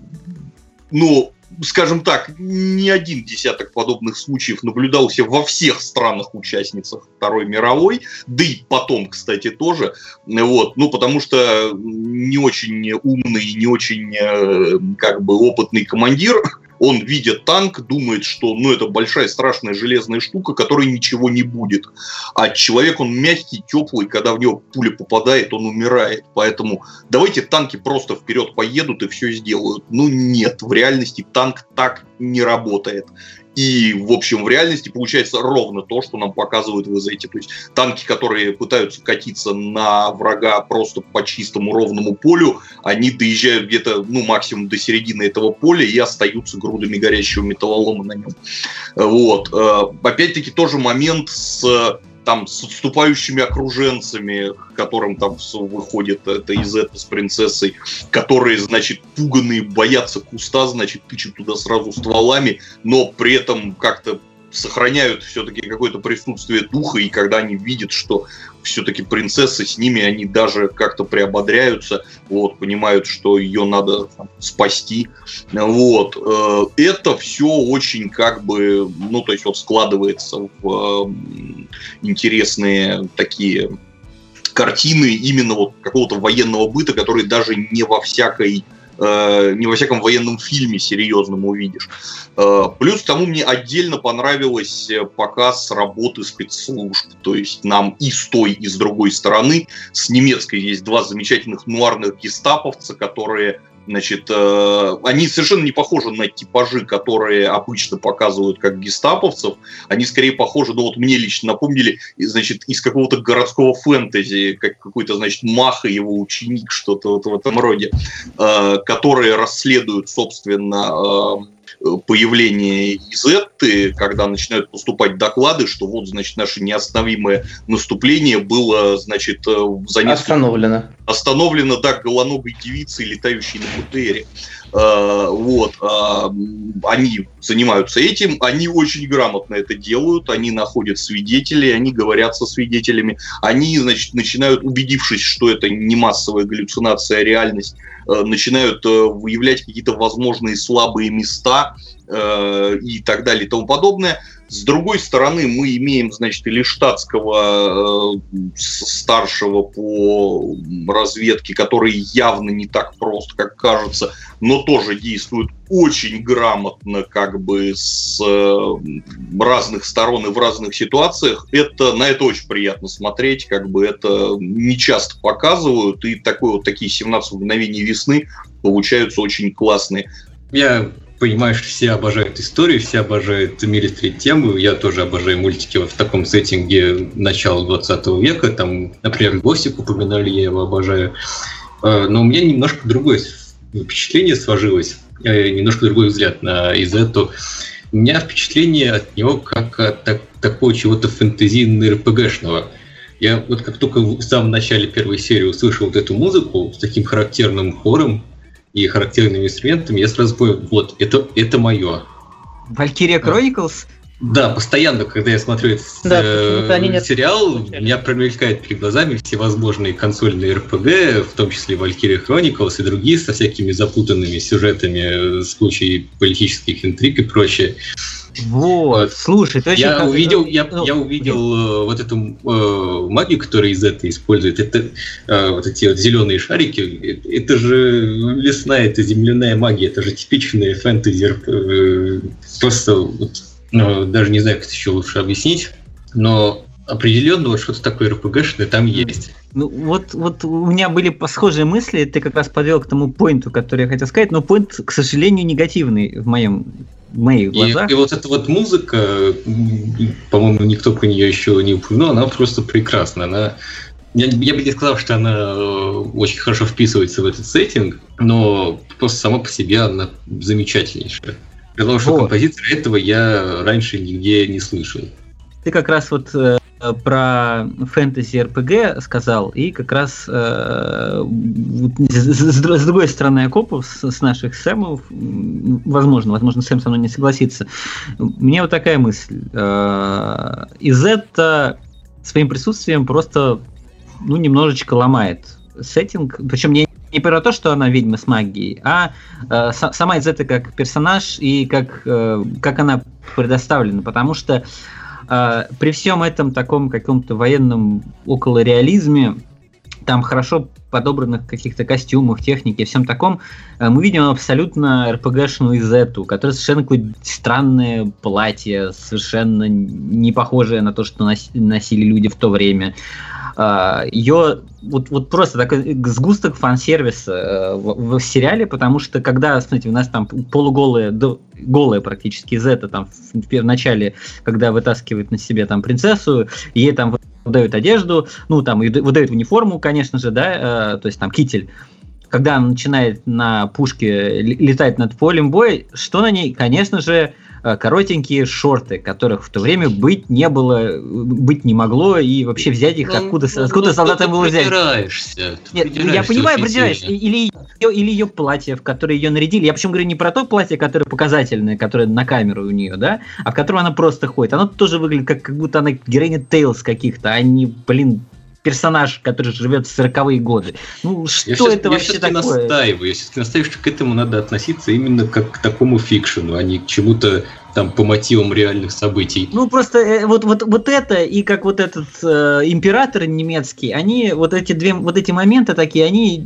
ну, скажем так, не один десяток подобных случаев наблюдался во всех странах-участницах Второй мировой, да и потом, кстати, тоже. Вот, ну, потому что не очень умный, не очень, э, как бы, опытный командир Он, видя танк, думает, что ну, это большая страшная железная штука, которой ничего не будет. А человек, он мягкий, теплый, когда в него пуля попадает, он умирает. Поэтому давайте танки просто вперед поедут и все сделают. Ну нет, в реальности танк так не работает. И, в общем, в реальности получается ровно то, что нам показывают в Изете. То есть танки, которые пытаются катиться на врага просто по чистому ровному полю, они доезжают где-то, ну, максимум до середины этого поля и остаются грудами горящего металлолома на нем. Вот. Э, опять-таки тоже момент с там с отступающими окруженцами, которым там выходит это из этого с принцессой, которые, значит, пуганные, боятся куста, значит, тычут туда сразу стволами, но при этом как-то сохраняют все-таки какое-то присутствие духа, и когда они видят, что все-таки принцессы с ними, они даже как-то приободряются, вот, понимают, что ее надо там, спасти. Вот. Э, это все очень как бы, ну, то есть вот складывается в интересные такие картины именно вот какого-то военного быта, который даже не во всякой Э, не во всяком военном фильме серьезном увидишь. Э, плюс к тому мне отдельно понравилось э, показ работы спецслужб. То есть нам и с той, и с другой стороны. С немецкой есть два замечательных нуарных гестаповца, которые Значит, э, они совершенно не похожи на типажи, которые обычно показывают как гестаповцев. Они скорее похожи, ну вот мне лично напомнили, значит, из какого-то городского фэнтези, как какой-то, значит, Маха, его ученик, что-то вот в этом роде, э, которые расследуют, собственно, э, появление Изетты, когда начинают поступать доклады, что вот, значит, наше неостановимое наступление было, значит, э, за несколько... Остановлено. Остановлено, да, голоногой девицей, летающей на БТРе. Uh, вот, uh, они занимаются этим, они очень грамотно это делают, они находят свидетелей, они говорят со свидетелями, они, значит, начинают, убедившись, что это не массовая галлюцинация, а реальность, Э, начинают э, выявлять какие-то возможные слабые места э, и так далее и тому подобное. С другой стороны, мы имеем, значит, или штатского старшего по разведке, который явно не так прост, как кажется, но тоже действует очень грамотно, как бы с разных сторон и в разных ситуациях. Это, на это очень приятно смотреть, как бы это не часто показывают, и такой вот такие 17 мгновений весны получаются очень классные. Я понимаю, что все обожают историю, все обожают милитари тему. Я тоже обожаю мультики вот в таком сеттинге начала 20 века. Там, например, Гостик упоминали, я его обожаю. А, но у меня немножко другое впечатление сложилось, э, немножко другой взгляд на Изету. У меня впечатление от него как от так, такого чего-то фэнтезийно-РПГшного. Я вот как только в самом начале первой серии услышал вот эту музыку с таким характерным хором и характерными инструментами, я сразу понял, вот, это, это мое. Valkyria Chronicles? Да, постоянно, когда я смотрю этот да, э, сериал, у меня промелькают перед глазами всевозможные консольные РПГ, в том числе Valkyria Chronicles и другие со всякими запутанными сюжетами с кучей политических интриг и прочее. Вот, слушай, ты я как... увидел, я, ну, я увидел э, вот эту э, магию, которая из этого использует. Это э, вот эти вот зеленые шарики. Это, это же лесная, это земляная магия, это же типичная фэнтези. Э, просто вот, ну, даже не знаю, как это еще лучше объяснить, но определенно вот что-то такое РПГшное там есть. Ну, вот, вот у меня были схожие мысли, ты как раз подвел к тому поинту, который я хотел сказать, но поинт, к сожалению, негативный в моем в моих глазах. И, и вот эта вот музыка, по-моему, никто про нее еще не упомянул, она просто прекрасна. Она я, я бы не сказал, что она э, очень хорошо вписывается в этот сеттинг, но просто сама по себе она замечательнейшая. При том, что вот. композитора этого я раньше нигде не слышал. Ты как раз вот э, про фэнтези РПГ сказал, и как раз э, с, другой стороны окопов, с, с наших Сэмов, возможно, возможно, Сэм со мной не согласится, мне вот такая мысль. Э, из это своим присутствием просто ну, немножечко ломает сеттинг, причем не не про то, что она ведьма с магией, а э, сама из этого как персонаж и как, э, как она предоставлена. Потому что э, при всем этом таком каком-то военном околореализме там хорошо подобранных каких-то костюмах, технике, всем таком, э, мы видим абсолютно РПГшную Изету, которая совершенно какое странное платье, совершенно не похожее на то, что носили люди в то время. Ее вот, вот просто такой сгусток фан-сервиса э, в, в сериале, потому что когда, смотрите, у нас там полуголые, до, голая практически Зета там в, в начале, когда вытаскивает на себе там принцессу, ей там выдают одежду, ну там выдают униформу, конечно же, да, э, то есть там китель, когда она начинает на пушке летать над полем боя, что на ней? Конечно же, коротенькие шорты, которых в то время быть не было, быть не могло, и вообще взять их, ну, откуда, ну, откуда ну, солдатам было взять? Нет, я понимаю, придираешь. Или ее, или ее платье, в которое ее нарядили. Я почему говорю не про то платье, которое показательное, которое на камеру у нее, да, а в котором она просто ходит. Оно тоже выглядит как, как будто она героиня Тейлс каких-то, а не, блин, персонаж, который живет в 40-е годы. Ну, что я это я вообще такое? настаиваю, я все-таки настаиваю, что к этому надо относиться именно как к такому фикшену, а не к чему-то там по мотивам реальных событий. Ну, просто э, вот, вот, вот это и как вот этот э, император немецкий, они, вот эти две, вот эти моменты такие, они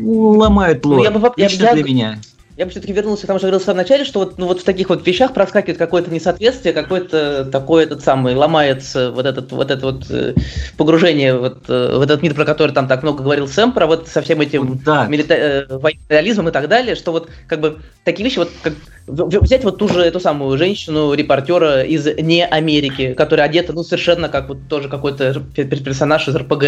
ломают лор. Ну, я бы, Лично я, для меня. Я бы все-таки вернулся к тому, что говорил в самом начале, что вот, ну, вот в таких вот вещах проскакивает какое-то несоответствие, какое-то такое этот самый, ломается вот этот вот это вот э, погружение вот, э, в этот мир, про который там так много говорил Сэм, про вот со всем этим да. милита- э, реализмом и так далее, что вот как бы такие вещи, вот как взять вот ту же эту самую женщину, репортера из не Америки, которая одета, ну, совершенно как вот тоже какой-то персонаж из РПГ,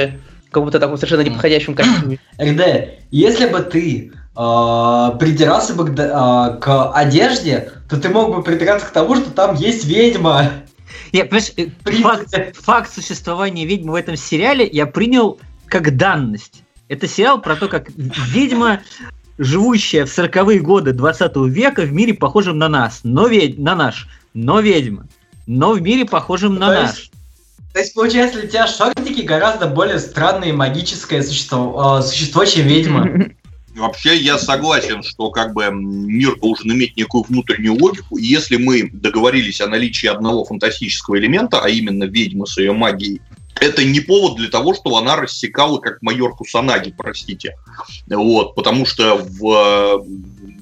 как будто таком совершенно неподходящем костюме. [clears throat] РД, если бы ты э, придирался бы к, э, к одежде, то ты мог бы придираться к тому, что там есть ведьма. Я, понимаешь, э, факт, факт существования ведьмы в этом сериале я принял как данность. Это сериал про то, как ведьма, живущая в 40-е годы 20 века в мире похожем на нас, но ведь на наш, но ведьма, но в мире похожем на наш. То есть, получается, для тебя шортики гораздо более странное магическое существо, э, существо чем ведьма. [laughs] Вообще я согласен, что как бы мир должен иметь некую внутреннюю логику. И если мы договорились о наличии одного фантастического элемента, а именно ведьмы с ее магией, это не повод для того, чтобы она рассекала как майор Кусанаги, простите. Вот, потому что в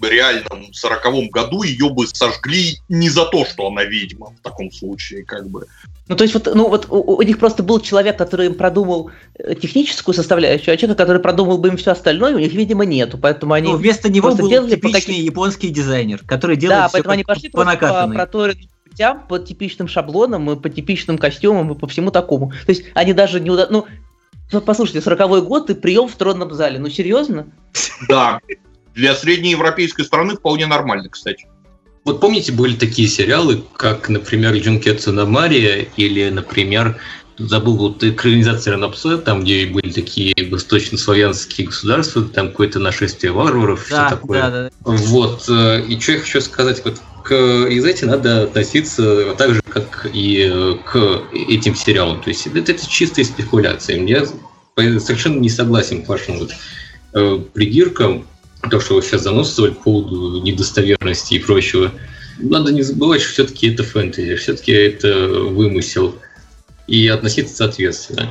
реальном сороковом году ее бы сожгли не за то, что она ведьма в таком случае, как бы. Ну, то есть, вот, ну, вот у, у них просто был человек, который им продумал э, техническую составляющую, а человек, который продумал бы им все остальное, у них, видимо, нету. Поэтому они. Ну, вместо него был типичный по каким... японский дизайнер, который делает да, все поэтому они пошли по, по накатанной путям, по типичным шаблонам, и по типичным костюмам, и по всему такому. То есть они даже не уда... Ну, послушайте, 40 год и прием в тронном зале. Ну, серьезно? Да. Для среднеевропейской страны вполне нормально, кстати. Вот помните, были такие сериалы, как, например, Джункетсу на Мария или, например, забыл вот экранизация Ранапсе, там, где были такие восточнославянские государства, там какое-то нашествие варваров, да, все такое. Да, да. Вот. Э, и что я хочу сказать, вот к Изете надо относиться так же, как и к этим сериалам. То есть это, это чистая спекуляция. Я совершенно не согласен с вашим вот, э, придиркам то, что вы сейчас заносили по поводу недостоверности и прочего, надо не забывать, что все-таки это фэнтези, все-таки это вымысел. И относиться соответственно.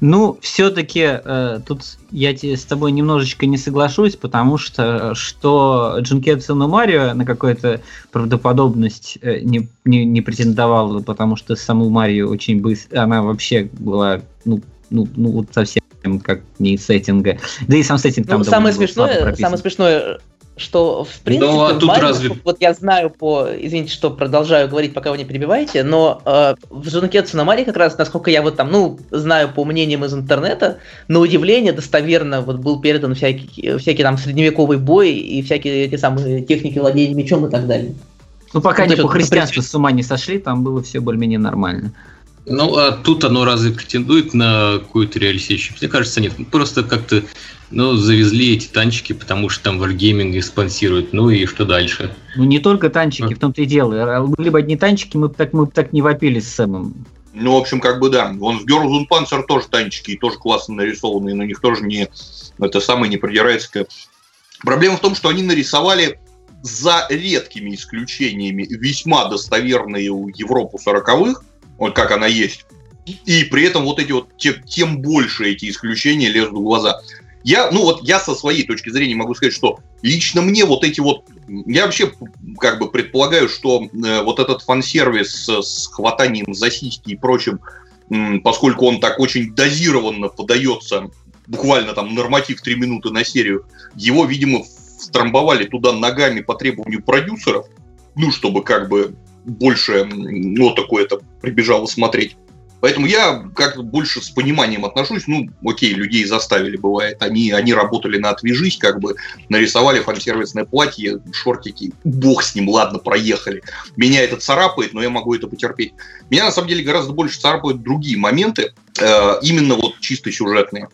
Ну, все-таки э, тут я с тобой немножечко не соглашусь, потому что что Джункетсу и Марио на какую-то правдоподобность э, не, не, не претендовала, потому что саму Марио очень быстро, она вообще была, ну, ну, ну вот совсем как не сеттинга. Да и сам сеттинг там ну, самое смешное, самое смешное, что в принципе, ну, а тут Марио, разве... вот я знаю по, извините, что продолжаю говорить, пока вы не перебиваете, но э, в на Мари как раз, насколько я вот там, ну, знаю по мнениям из интернета, на удивление достоверно вот был передан всякий, всякий там средневековый бой и всякие эти самые техники владения мечом и так далее. Ну, пока они по христианству с ума не сошли, там было все более-менее нормально. Ну, а тут оно разве претендует на какую-то реалистичность? Мне кажется, нет. Просто как-то ну, завезли эти танчики, потому что там Wargaming их спонсирует. Ну и что дальше? Ну, не только танчики, а. в том-то и дело. Были бы одни танчики, мы бы так, мы бы так не вопили с Сэмом. Ну, в общем, как бы да. Вон в Girls on Panzer тоже танчики, тоже классно нарисованные, но у них тоже не это самое не придирается к... Проблема в том, что они нарисовали за редкими исключениями весьма достоверные у Европу 40-х, вот как она есть. И при этом вот эти вот, те, тем больше эти исключения лезут в глаза. Я, ну вот я со своей точки зрения могу сказать, что лично мне вот эти вот, я вообще как бы предполагаю, что э, вот этот фан-сервис с хватанием за сиськи и прочим, э, поскольку он так очень дозированно подается, буквально там норматив 3 минуты на серию, его, видимо, страмбовали туда ногами по требованию продюсеров, ну, чтобы как бы больше, ну, такое это прибежало смотреть. Поэтому я как-то больше с пониманием отношусь. Ну, окей, людей заставили, бывает. Они, они работали на «Отвяжись», как бы нарисовали фан-сервисное платье, шортики. Бог с ним, ладно, проехали. Меня это царапает, но я могу это потерпеть. Меня, на самом деле, гораздо больше царапают другие моменты, э, именно вот чисто сюжетные.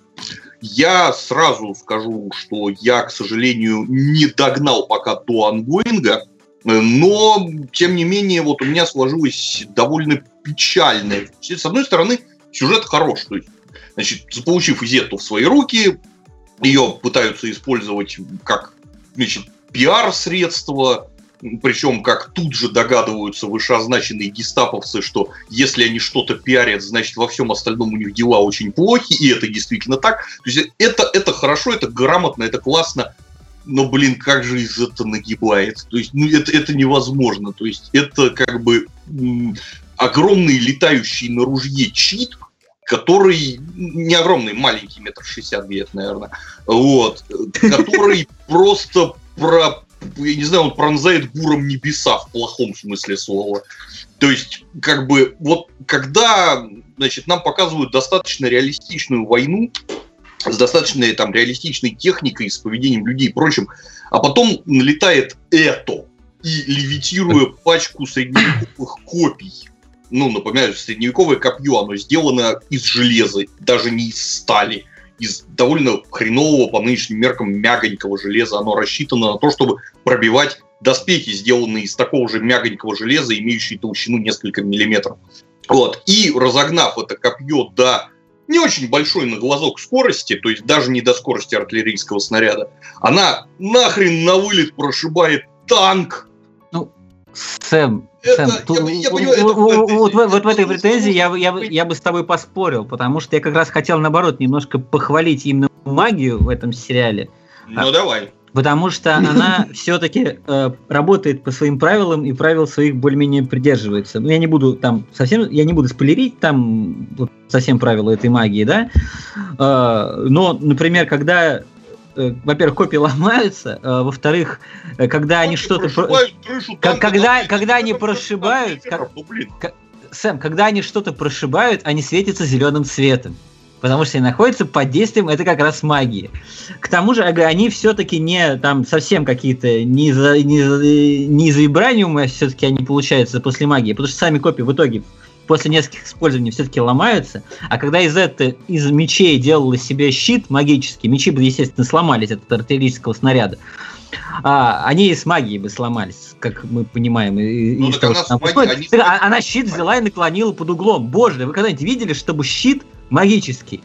Я сразу скажу, что я, к сожалению, не догнал пока до ангоинга, но, тем не менее, вот у меня сложилось довольно печальное. С одной стороны, сюжет хорош. То есть, значит, заполучив Изетту в свои руки, ее пытаются использовать как значит, пиар-средство, причем, как тут же догадываются вышеозначенные гестаповцы, что если они что-то пиарят, значит, во всем остальном у них дела очень плохи, и это действительно так. То есть это, это хорошо, это грамотно, это классно, но, блин, как же из этого нагибает? То есть, ну, это, это невозможно. То есть, это как бы огромный летающий на ружье чит, который не огромный, маленький, метр шестьдесят где-то, наверное, вот, который просто про, я не знаю, он пронзает буром небеса в плохом смысле слова. То есть, как бы, вот когда, значит, нам показывают достаточно реалистичную войну, с достаточно там реалистичной техникой, с поведением людей и прочим, а потом налетает это и левитируя [laughs] пачку средневековых копий. Ну, напоминаю, средневековое копье, оно сделано из железа, даже не из стали, из довольно хренового по нынешним меркам мягонького железа. Оно рассчитано на то, чтобы пробивать доспехи, сделанные из такого же мягонького железа, имеющие толщину несколько миллиметров. Вот. И разогнав это копье до не очень большой на глазок скорости, то есть даже не до скорости артиллерийского снаряда, она нахрен на вылет прошибает танк. Ну, Сэм, это, Сэм, ту, я, я понимаю, это вот, вот, вот в этой претензии я, я, я бы с тобой поспорил, потому что я как раз хотел, наоборот, немножко похвалить именно магию в этом сериале. Ну, а, давай. Потому что она [laughs] все-таки э, работает по своим правилам и правил своих более-менее придерживается. Ну, я не буду там совсем, я не буду спойлерить там вот, совсем правила этой магии, да. Э, но, например, когда э, во-первых, копии ломаются, э, во-вторых, э, когда они что-то... Когда, когда они прошибают... Как, Сэм, когда они что-то прошибают, они светятся зеленым цветом потому что они находятся под действием, это как раз магии. К тому же они все-таки не там совсем какие-то, не за, не, за, не из вибраниума все-таки они получаются после магии, потому что сами копии в итоге после нескольких использований все-таки ломаются, а когда из этого, из мечей делала себе щит магический, мечи бы, естественно, сломались от артиллерийского снаряда, а, они и с магией бы сломались, как мы понимаем. ну, из того, она, маги, они... А, она щит взяла и наклонила под углом. Боже, вы когда-нибудь видели, чтобы щит магический,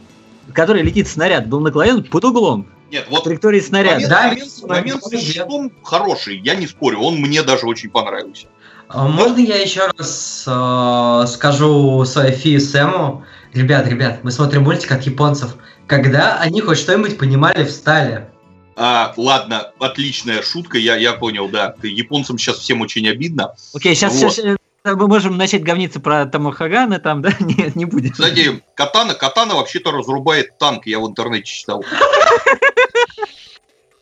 который летит снаряд, был наклонен под углом. Нет, вот траектории снаряда. Да, момент, момент с щитом хороший, я не спорю, он мне даже очень понравился. А можно я еще раз э, скажу Софии Сэму? Ребят, ребят, мы смотрим мультик от японцев. Когда они хоть что-нибудь понимали в стале? А, ладно, отличная шутка, я, я понял, да. Японцам сейчас всем очень обидно. Окей, сейчас, вот. сейчас мы можем начать говниться про Тамахагана там, да? [laughs] Нет, не будет. Кстати, Катана, Катана вообще-то разрубает танк, я в интернете читал.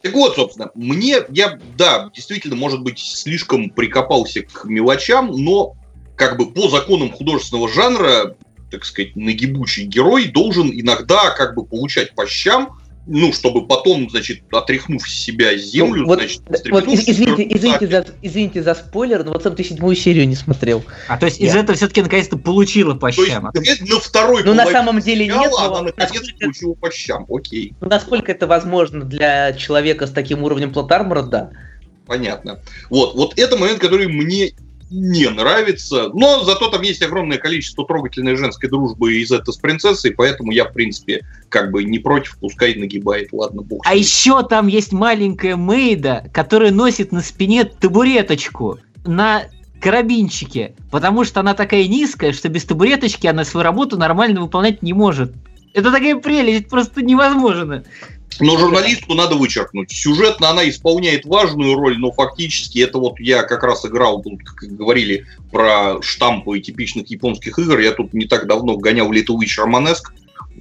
Так вот, собственно, мне, я, да, действительно, может быть, слишком прикопался к мелочам, но как бы по законам художественного жанра, так сказать, нагибучий герой должен иногда как бы получать по щам, ну, чтобы потом, значит, отряхнув себя землю, ну, вот, значит, вот, извините, извините, за, извините за спойлер, но вот сам ты седьмую серию не смотрел. А то есть из этого все-таки наконец-то получила по щам. То есть, на второй Ну, на самом деле нет, но... Она наконец получила по щам, окей. Ну, насколько это возможно для человека с таким уровнем плат-армора, да. Понятно. Вот, вот это момент, который мне не нравится. Но зато там есть огромное количество трогательной женской дружбы из это с принцессой, поэтому я, в принципе, как бы не против, пускай нагибает, ладно, бог. А еще там есть маленькая Мейда, которая носит на спине табуреточку. На карабинчике, потому что она такая низкая, что без табуреточки она свою работу нормально выполнять не может. Это такая прелесть, просто невозможно. Но журналистку надо вычеркнуть. Сюжетно она исполняет важную роль, но фактически это вот я как раз играл, тут как говорили про штампы типичных японских игр, я тут не так давно гонял Little Witch Romanesque,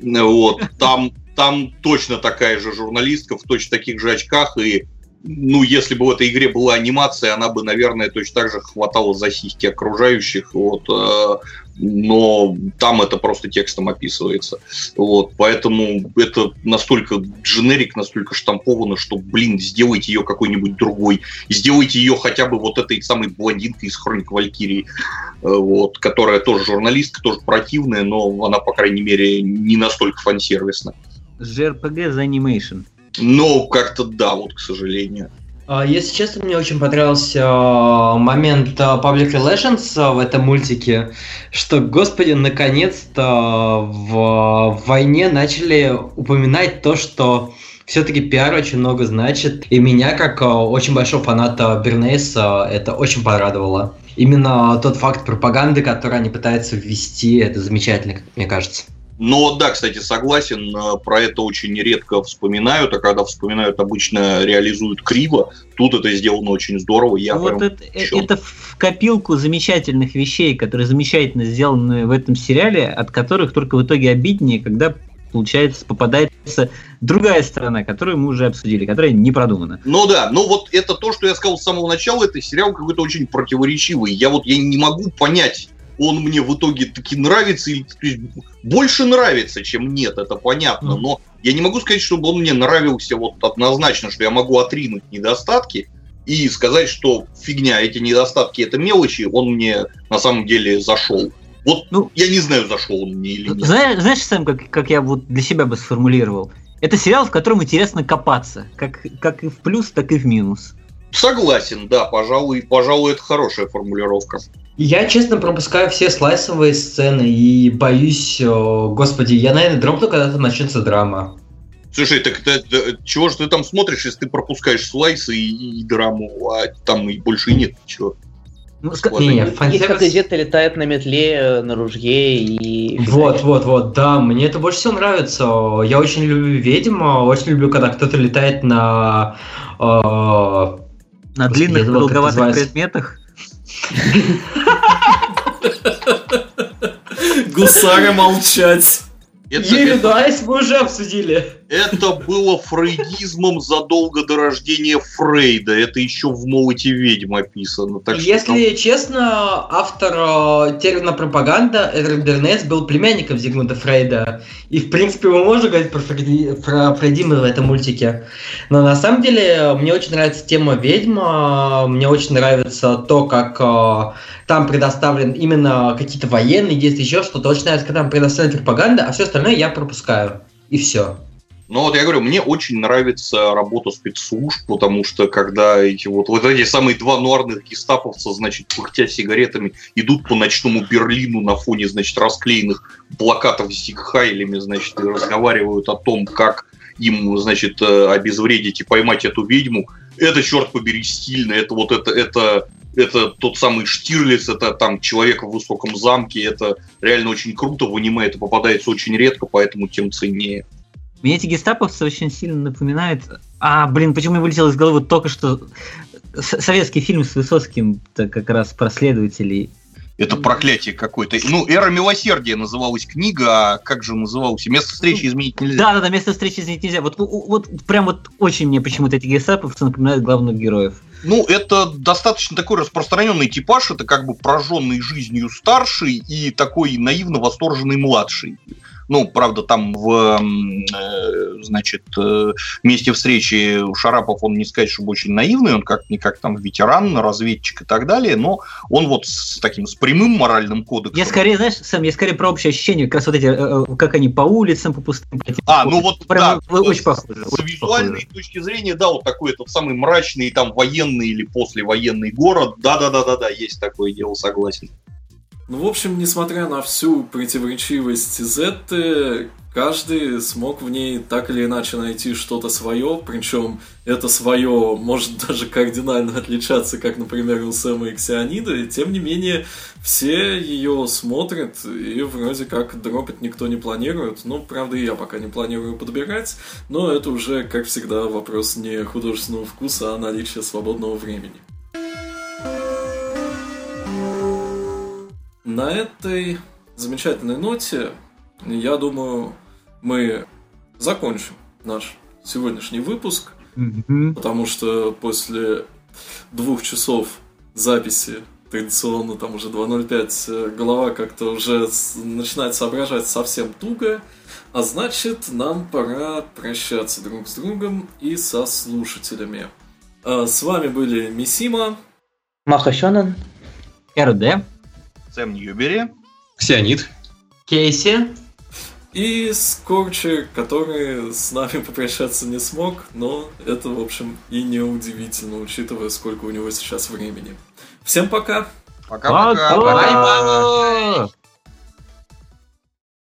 вот, там, там точно такая же журналистка в точно таких же очках, и ну, если бы в этой игре была анимация, она бы, наверное, точно так же хватала за сиськи окружающих, вот, э, но там это просто текстом описывается, вот, поэтому это настолько дженерик, настолько штамповано, что, блин, сделайте ее какой-нибудь другой, сделайте ее хотя бы вот этой самой блондинкой из Хроник Валькирии, э, вот, которая тоже журналистка, тоже противная, но она, по крайней мере, не настолько фансервисна. JRPG за анимейшн. Ну, как-то да, вот, к сожалению. А, если честно, мне очень понравился а, момент а, Public Relations в этом мультике, что, господи, наконец-то в войне начали упоминать то, что все-таки пиар очень много значит. И меня, как очень большого фаната Бернейса, это очень порадовало. Именно тот факт пропаганды, который они пытаются ввести, это замечательно, мне кажется. Но да, кстати, согласен, э, про это очень редко вспоминают, а когда вспоминают, обычно реализуют криво. Тут это сделано очень здорово. Я вот это, это в копилку замечательных вещей, которые замечательно сделаны в этом сериале, от которых только в итоге обиднее, когда получается, попадается другая сторона, которую мы уже обсудили, которая не продумана. Ну да, ну вот это то, что я сказал с самого начала, это сериал какой-то очень противоречивый. Я вот я не могу понять, он мне в итоге таки нравится, или то есть, больше нравится, чем нет, это понятно, но я не могу сказать, чтобы он мне нравился вот однозначно, что я могу отринуть недостатки и сказать, что фигня, эти недостатки это мелочи, он мне на самом деле зашел. Вот ну, я не знаю, зашел он мне или нет. Знаешь, знаешь Сэм, как, как я вот для себя бы сформулировал? Это сериал, в котором интересно копаться, как, как и в плюс, так и в минус. Согласен, да, пожалуй, пожалуй, это хорошая формулировка. Я, честно, пропускаю все слайсовые сцены и боюсь, о, господи, я, наверное, дропну, когда там начнется драма. Слушай, так это, чего же ты там смотришь, если ты пропускаешь слайсы и, и драму, а там и больше и нет ничего? Ну, не, не, Есть как где-то летает на метле, э, на ружье и... Вот, вот, вот, да, мне это больше всего нравится. Я очень люблю ведьм, очень люблю, когда кто-то летает на... Э, на длинных продолговатых предметах? [laughs] Гусары молчать. Это, Еридайс мы уже обсудили. Это было фрейдизмом задолго до рождения Фрейда. Это еще в «Молоте ведьм» описано. Так Если там... честно, автор э, термина пропаганда Эдрик Бернес был племянником Зигмунда Фрейда. И, в принципе, мы можем говорить про, Фрейди... про фрейдизм в этом мультике. Но на самом деле мне очень нравится тема ведьма. Мне очень нравится то, как э, там предоставлен именно какие-то военные действия, еще что-то. Очень нравится, когда там предоставлена пропаганда, а все остальное я пропускаю. И все. Ну вот я говорю, мне очень нравится работа спецслужб, потому что когда эти вот, вот эти самые два нуарных гестаповца, значит, пыхтя сигаретами, идут по ночному Берлину на фоне, значит, расклеенных плакатов с зигхайлями, значит, и разговаривают о том, как им, значит, э, обезвредить и поймать эту ведьму, это, черт побери, стильно, это вот это, это это тот самый Штирлиц, это там человек в высоком замке, это реально очень круто, в аниме это попадается очень редко, поэтому тем ценнее. Мне эти гестаповцы очень сильно напоминают... А, блин, почему мне вылетело из головы только что советский фильм с Высоцким, как раз про следователей. Это проклятие какое-то. Ну, «Эра милосердия» называлась книга, а как же называлась? «Место встречи изменить нельзя». Да-да-да, «Место встречи изменить нельзя». Вот, вот прям вот очень мне почему-то эти гестаповцы напоминают главных героев. Ну, это достаточно такой распространенный типаж, это как бы прожженный жизнью старший и такой наивно восторженный младший. Ну, правда, там в, э, значит, э, месте встречи Шарапов, он не сказать, чтобы очень наивный, он как-никак там ветеран, разведчик и так далее, но он вот с таким, с прямым моральным кодексом. Я скорее, знаешь, сам, я скорее про общее ощущение, как раз вот эти, э, как они по улицам, по пустым. А, ну вот, Прям да, очень похоже. С визуальной точки зрения, да, вот такой этот самый мрачный, там, военный или послевоенный город, да-да-да-да-да, есть такое дело, согласен. Ну, в общем, несмотря на всю противоречивость Зетты, каждый смог в ней так или иначе найти что-то свое, причем это свое может даже кардинально [laughs] отличаться, как, например, у Сэма и Ксионида, и тем не менее все ее смотрят, и вроде как дропать никто не планирует. Ну, правда, и я пока не планирую подбирать, но это уже, как всегда, вопрос не художественного вкуса, а наличия свободного времени. На этой замечательной ноте, я думаю, мы закончим наш сегодняшний выпуск, mm-hmm. потому что после двух часов записи традиционно там уже 2.05 э, голова как-то уже начинает соображать совсем туго, а значит нам пора прощаться друг с другом и со слушателями. А с вами были Мисима, Маха Шонен, РД, Сэм Ньюбери, Ксионид, Кейси, и Скорчер, который с нами попрощаться не смог, но это, в общем, и не удивительно, учитывая, сколько у него сейчас времени. Всем пока! Пока-пока!